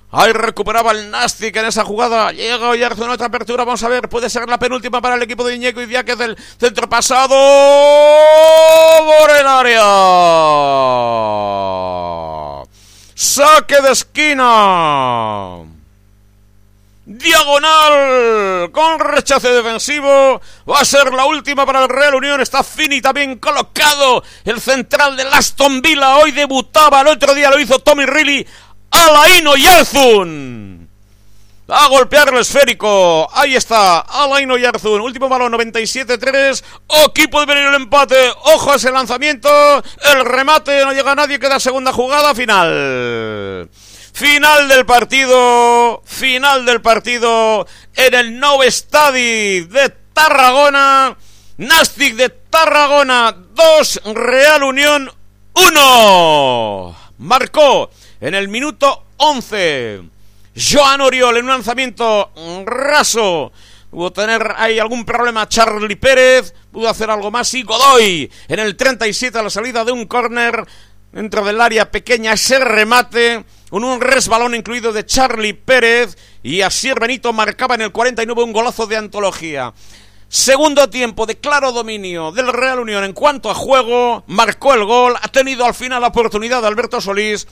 Ahí recuperaba el Nastic en esa jugada. Llega Oyarzún, otra apertura. Vamos a ver, puede ser la penúltima para el equipo de Iñeco y Diáquez del centro pasado. Por el área. Saque de esquina. Diagonal con rechace defensivo. Va a ser la última para el Real Unión. Está finita bien colocado. El central de Aston Villa hoy debutaba. El otro día lo hizo Tommy Riley. Alaino Yarzun. A golpear el esférico. Ahí está. Alaino Yarzun. Último balón 97-3. Aquí puede venir el empate. Ojo a ese lanzamiento. El remate. No llega nadie. Queda segunda jugada final. Final del partido, final del partido en el Nou Estadi de Tarragona. Nastic de Tarragona 2, Real Unión 1. Marcó en el minuto 11. Joan Oriol en un lanzamiento raso. Pudo tener ahí algún problema Charlie Pérez. Pudo hacer algo más y Godoy en el 37 a la salida de un córner dentro del área pequeña ese remate con un resbalón incluido de Charlie Pérez y así Benito marcaba en el 49 un golazo de antología. Segundo tiempo de claro dominio del Real Unión en cuanto a juego, marcó el gol, ha tenido al final la oportunidad de Alberto Solís.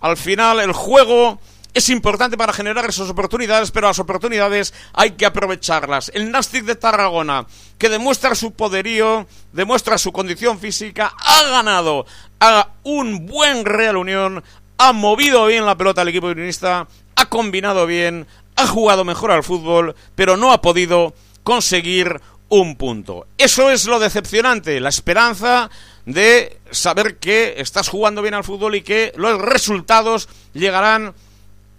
Al final el juego es importante para generar esas oportunidades, pero las oportunidades hay que aprovecharlas. El Nastic de Tarragona, que demuestra su poderío, demuestra su condición física, ha ganado a un buen Real Unión, ha movido bien la pelota al equipo unionista, ha combinado bien, ha jugado mejor al fútbol, pero no ha podido conseguir un punto. Eso es lo decepcionante, la esperanza de saber que estás jugando bien al fútbol y que los resultados llegarán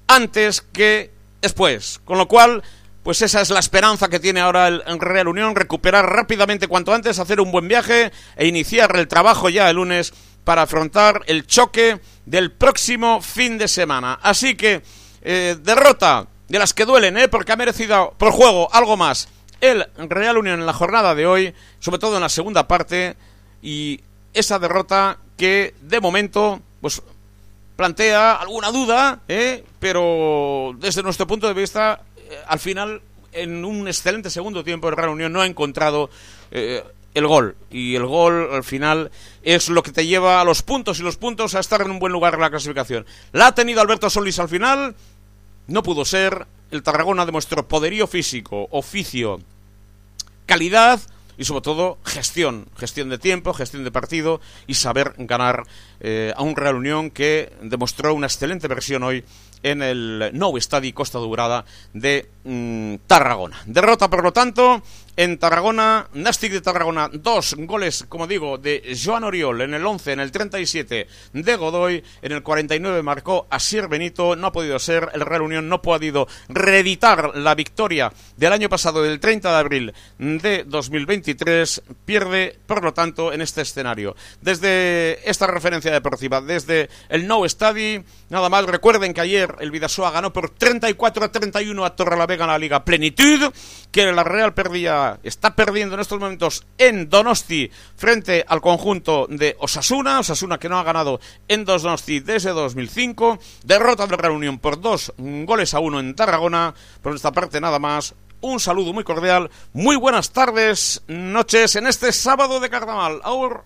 antes que después. Con lo cual, pues esa es la esperanza que tiene ahora el Real Unión, recuperar rápidamente cuanto antes, hacer un buen viaje e iniciar el trabajo ya el lunes para afrontar el choque del próximo fin de semana. Así que, eh, derrota de las que duelen, ¿eh? porque ha merecido por juego algo más el Real Unión en la jornada de hoy, sobre todo en la segunda parte, y esa derrota que de momento pues plantea alguna duda, ¿eh? pero desde nuestro punto de vista, eh, al final, en un excelente segundo tiempo, el Real Unión no ha encontrado eh, el gol. Y el gol, al final, es lo que te lleva a los puntos y los puntos a estar en un buen lugar en la clasificación. La ha tenido Alberto Solís al final, no pudo ser, el Tarragona demostró poderío físico, oficio, calidad y sobre todo gestión, gestión de tiempo, gestión de partido y saber ganar eh, a un Real Unión que demostró una excelente versión hoy en el Nou Estadi Costa Dorada de mm, Tarragona. Derrota, por lo tanto, en Tarragona, Nastic de Tarragona, dos goles, como digo, de Joan Oriol en el 11, en el 37 de Godoy, en el 49 marcó Asier Benito, no ha podido ser, el Real Unión no ha podido reeditar la victoria del año pasado, del 30 de abril de 2023, pierde, por lo tanto, en este escenario. Desde esta referencia deportiva, desde el Nou Estadi, nada más, recuerden que ayer el Vidasoa ganó por 34 a 31 a Torrelavega en la Liga Plenitud, que la Real perdía, está perdiendo en estos momentos en Donosti frente al conjunto de Osasuna, Osasuna que no ha ganado en Donosti desde 2005, derrota de Real Unión por dos goles a uno en Tarragona, por esta parte nada más, un saludo muy cordial, muy buenas tardes, noches en este sábado de carnaval. Aur.